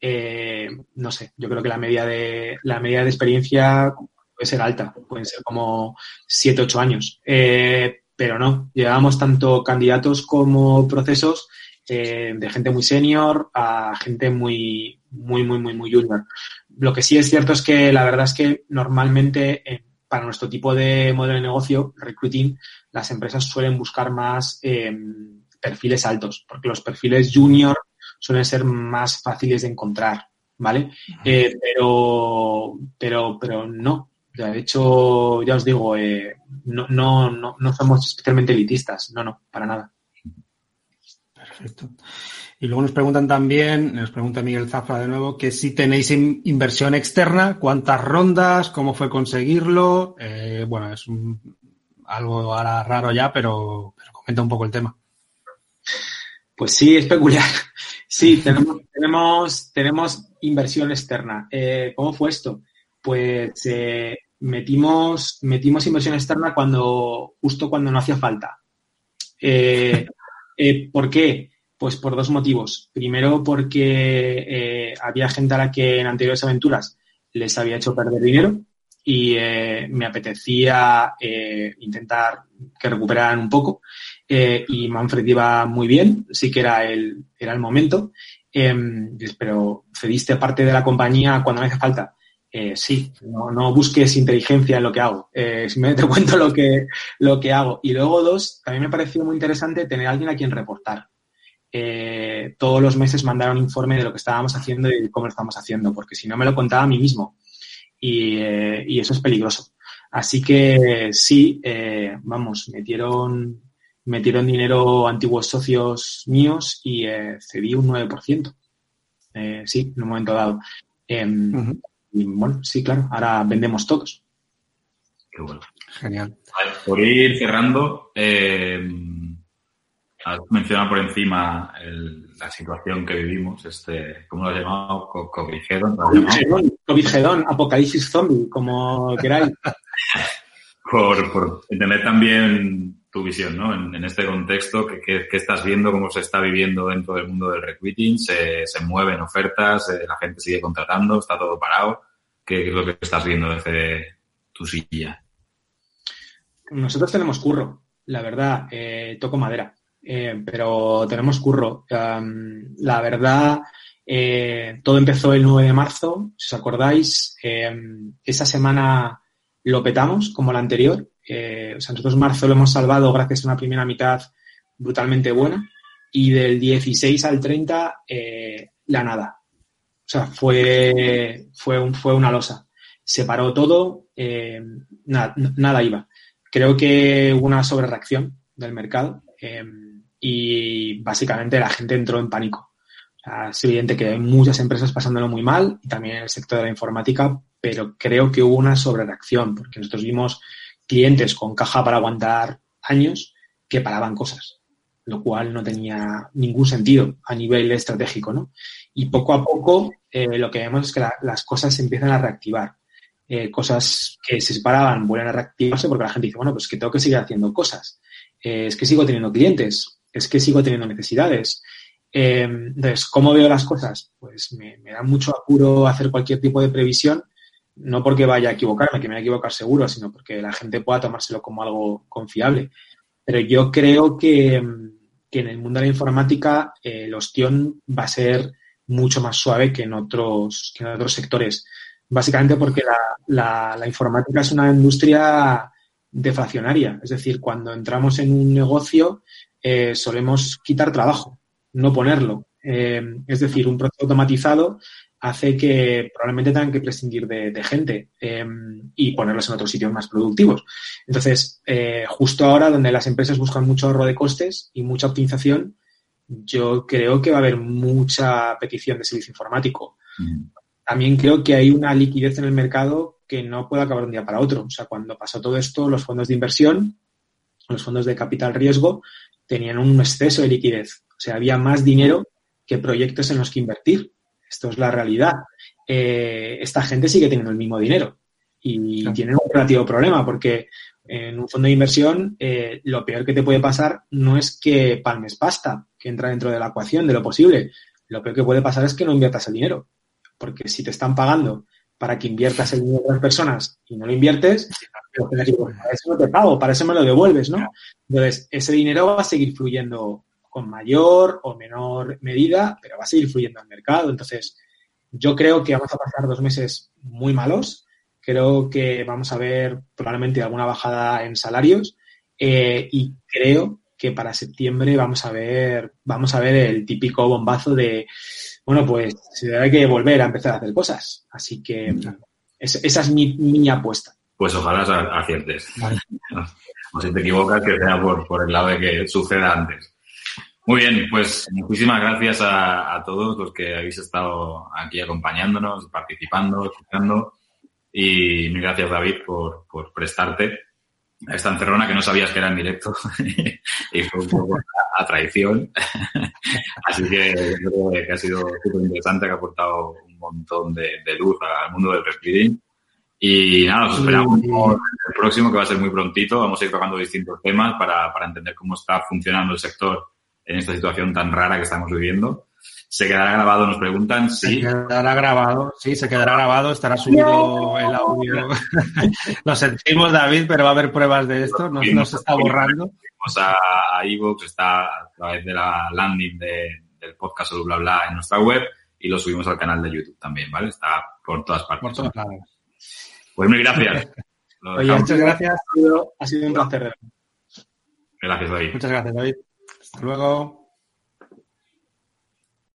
Eh, no sé, yo creo que la media de la media de experiencia puede ser alta, pueden ser como 7, 8 años. Eh, pero no, llevamos tanto candidatos como procesos eh, de gente muy senior a gente muy, muy, muy, muy, muy junior. Lo que sí es cierto es que la verdad es que normalmente para nuestro tipo de modelo de negocio, recruiting, las empresas suelen buscar más em, perfiles altos, porque los perfiles junior suelen ser más fáciles de encontrar, ¿vale? Eh, pero, pero, pero no. De hecho, ya os digo, eh, no, no, no, no somos especialmente elitistas, no, no, para nada. Perfecto. Y luego nos preguntan también, nos pregunta Miguel Zafra de nuevo, que si tenéis inversión externa, cuántas rondas, cómo fue conseguirlo. Eh, bueno, es algo ahora raro ya, pero, comenta un poco el tema. Pues sí, es peculiar. Sí, tenemos, tenemos, tenemos inversión externa. Eh, ¿Cómo fue esto? Pues eh, metimos, metimos inversión externa cuando, justo cuando no hacía falta. ¿Por qué? Pues por dos motivos. Primero, porque eh, había gente a la que en anteriores aventuras les había hecho perder dinero y eh, me apetecía eh, intentar que recuperaran un poco. Y Manfred iba muy bien, sí que era el, era el momento. Em, pero cediste parte de la compañía cuando me hace falta. sí, no, no, busques inteligencia en lo que hago. simplemente te cuento lo que, lo que hago. Y luego, dos, también me pareció muy interesante tener a alguien a quien reportar. Eh, todos los meses mandar un informe de lo que estábamos haciendo y cómo lo estamos haciendo, porque si no me lo contaba a mí mismo. Y, eh, eso es peligroso. Así que sí, eh, vamos, metieron, metieron dinero antiguos socios míos y cedí un 9%. sí, en un momento dado. Em, y bueno, sí, claro, ahora vendemos todos. Qué bueno. Genial. por ir cerrando, Has mencionado por encima la situación que vivimos, este, ¿cómo lo has llamado? Covigedon. Covigedon, Apocalipsis Zombie, como queráis. por, entender también tu visión, ¿no? En, este contexto, ¿qué, estás viendo? ¿Cómo se está viviendo dentro del mundo del recruiting? ¿Se, mueven ofertas? Eh, ¿La gente sigue contratando? ¿Está todo parado? ¿Qué, es lo que estás viendo desde tu silla? Nosotros tenemos curro, la verdad, eh, toco madera. Eh, pero tenemos curro. la verdad, eh, todo empezó el 9 de marzo, si os acordáis. Esa semana lo petamos, como la anterior. Eh, o sea, nosotros marzo lo hemos salvado gracias a una primera mitad brutalmente buena. Y del 16 al 30, la nada. O sea, fue, fue, un, fue una losa. Se paró todo, nada, nada iba. Creo que hubo una sobrereacción del mercado. Y básicamente la gente entró en pánico. es evidente que hay muchas empresas pasándolo muy mal y también el sector de la informática pero creo que hubo una sobrereacción, porque nosotros vimos clientes con caja para aguantar años que paraban cosas, lo cual no tenía ningún sentido a nivel estratégico, ¿no? Y poco a poco eh, lo que vemos es que las cosas se empiezan a reactivar. Eh, cosas que se separaban vuelven a reactivarse porque la gente dice, bueno, pues que tengo que seguir haciendo cosas. Eh, es que sigo teniendo clientes, es que sigo teniendo necesidades. entonces, ¿cómo veo las cosas? Pues me, me da mucho apuro hacer cualquier tipo de previsión no porque vaya a equivocarme, que me voy a equivocar seguro, sino porque la gente pueda tomárselo como algo confiable. Pero yo creo que, en el mundo de la informática eh, el ostión va a ser mucho más suave que en otros, que en otros sectores. Básicamente porque la, la, informática es una industria deflacionaria. Es decir, cuando entramos en un negocio eh, solemos quitar trabajo, no ponerlo. Eh, es decir, un proceso automatizado hace que probablemente tengan que prescindir de, gente em, y ponerlos en otros sitios más productivos. Entonces, eh, justo ahora, donde las empresas buscan mucho ahorro de costes y mucha optimización, yo creo que va a haber mucha petición de servicio informático. También creo que hay una liquidez en el mercado que no puede acabar un día para otro. O sea, cuando pasó todo esto, los fondos de inversión, los fondos de capital riesgo, tenían un exceso de liquidez. O sea, había más dinero que proyectos en los que invertir. Esto es la realidad. Eh, esta gente sigue teniendo el mismo dinero y tienen un relativo problema porque en un fondo de inversión eh, lo peor que te puede pasar no es que palmes pasta, que entra dentro de la ecuación de lo posible. Lo peor que puede pasar es que no inviertas el dinero. Porque si te están pagando para que inviertas el dinero de otras personas y no lo inviertes, pues para eso no te pago, para eso me lo devuelves, ¿no? Entonces, ese dinero va a seguir fluyendo con mayor o menor medida, pero va a seguir fluyendo al mercado. Entonces, yo creo que vamos a pasar dos meses muy malos. Creo que vamos a ver probablemente alguna bajada en salarios eh, y creo que para septiembre vamos a ver vamos a ver el típico bombazo de bueno pues se debe que volver a empezar a hacer cosas. Así que esa es mi, mi apuesta. Pues ojalá aciertes. O si te equivocas, que sea por, por el lado de que suceda antes. Muy bien, pues muchísimas gracias a, todos los que habéis estado aquí acompañándonos, participando, escuchando. Y mil gracias, David, por, prestarte a esta encerrona que no sabías que era en directo y fue un poco a, traición. Así que creo que ha sido súper interesante, que ha aportado un montón de, luz al mundo del respiring. Y nada, esperamos el próximo, que va a ser muy prontito. Vamos a ir tocando distintos temas para, para entender cómo está funcionando el sector en esta situación tan rara que estamos viviendo. ¿Se quedará grabado? Nos preguntan. Sí. Se quedará grabado, sí, se quedará grabado, estará subido el audio. Lo sentimos, David, pero va a haber pruebas de esto, no, se está borrando. Vamos a iVoox, está a través de la landing del podcast o bla bla en nuestra web y lo subimos al canal de YouTube también, ¿vale? Está por todas partes. Por todas partes. Pues muy gracias. Oye, muchas gracias. Ha sido un placer. Gracias, David. Muchas gracias, David. Hasta luego.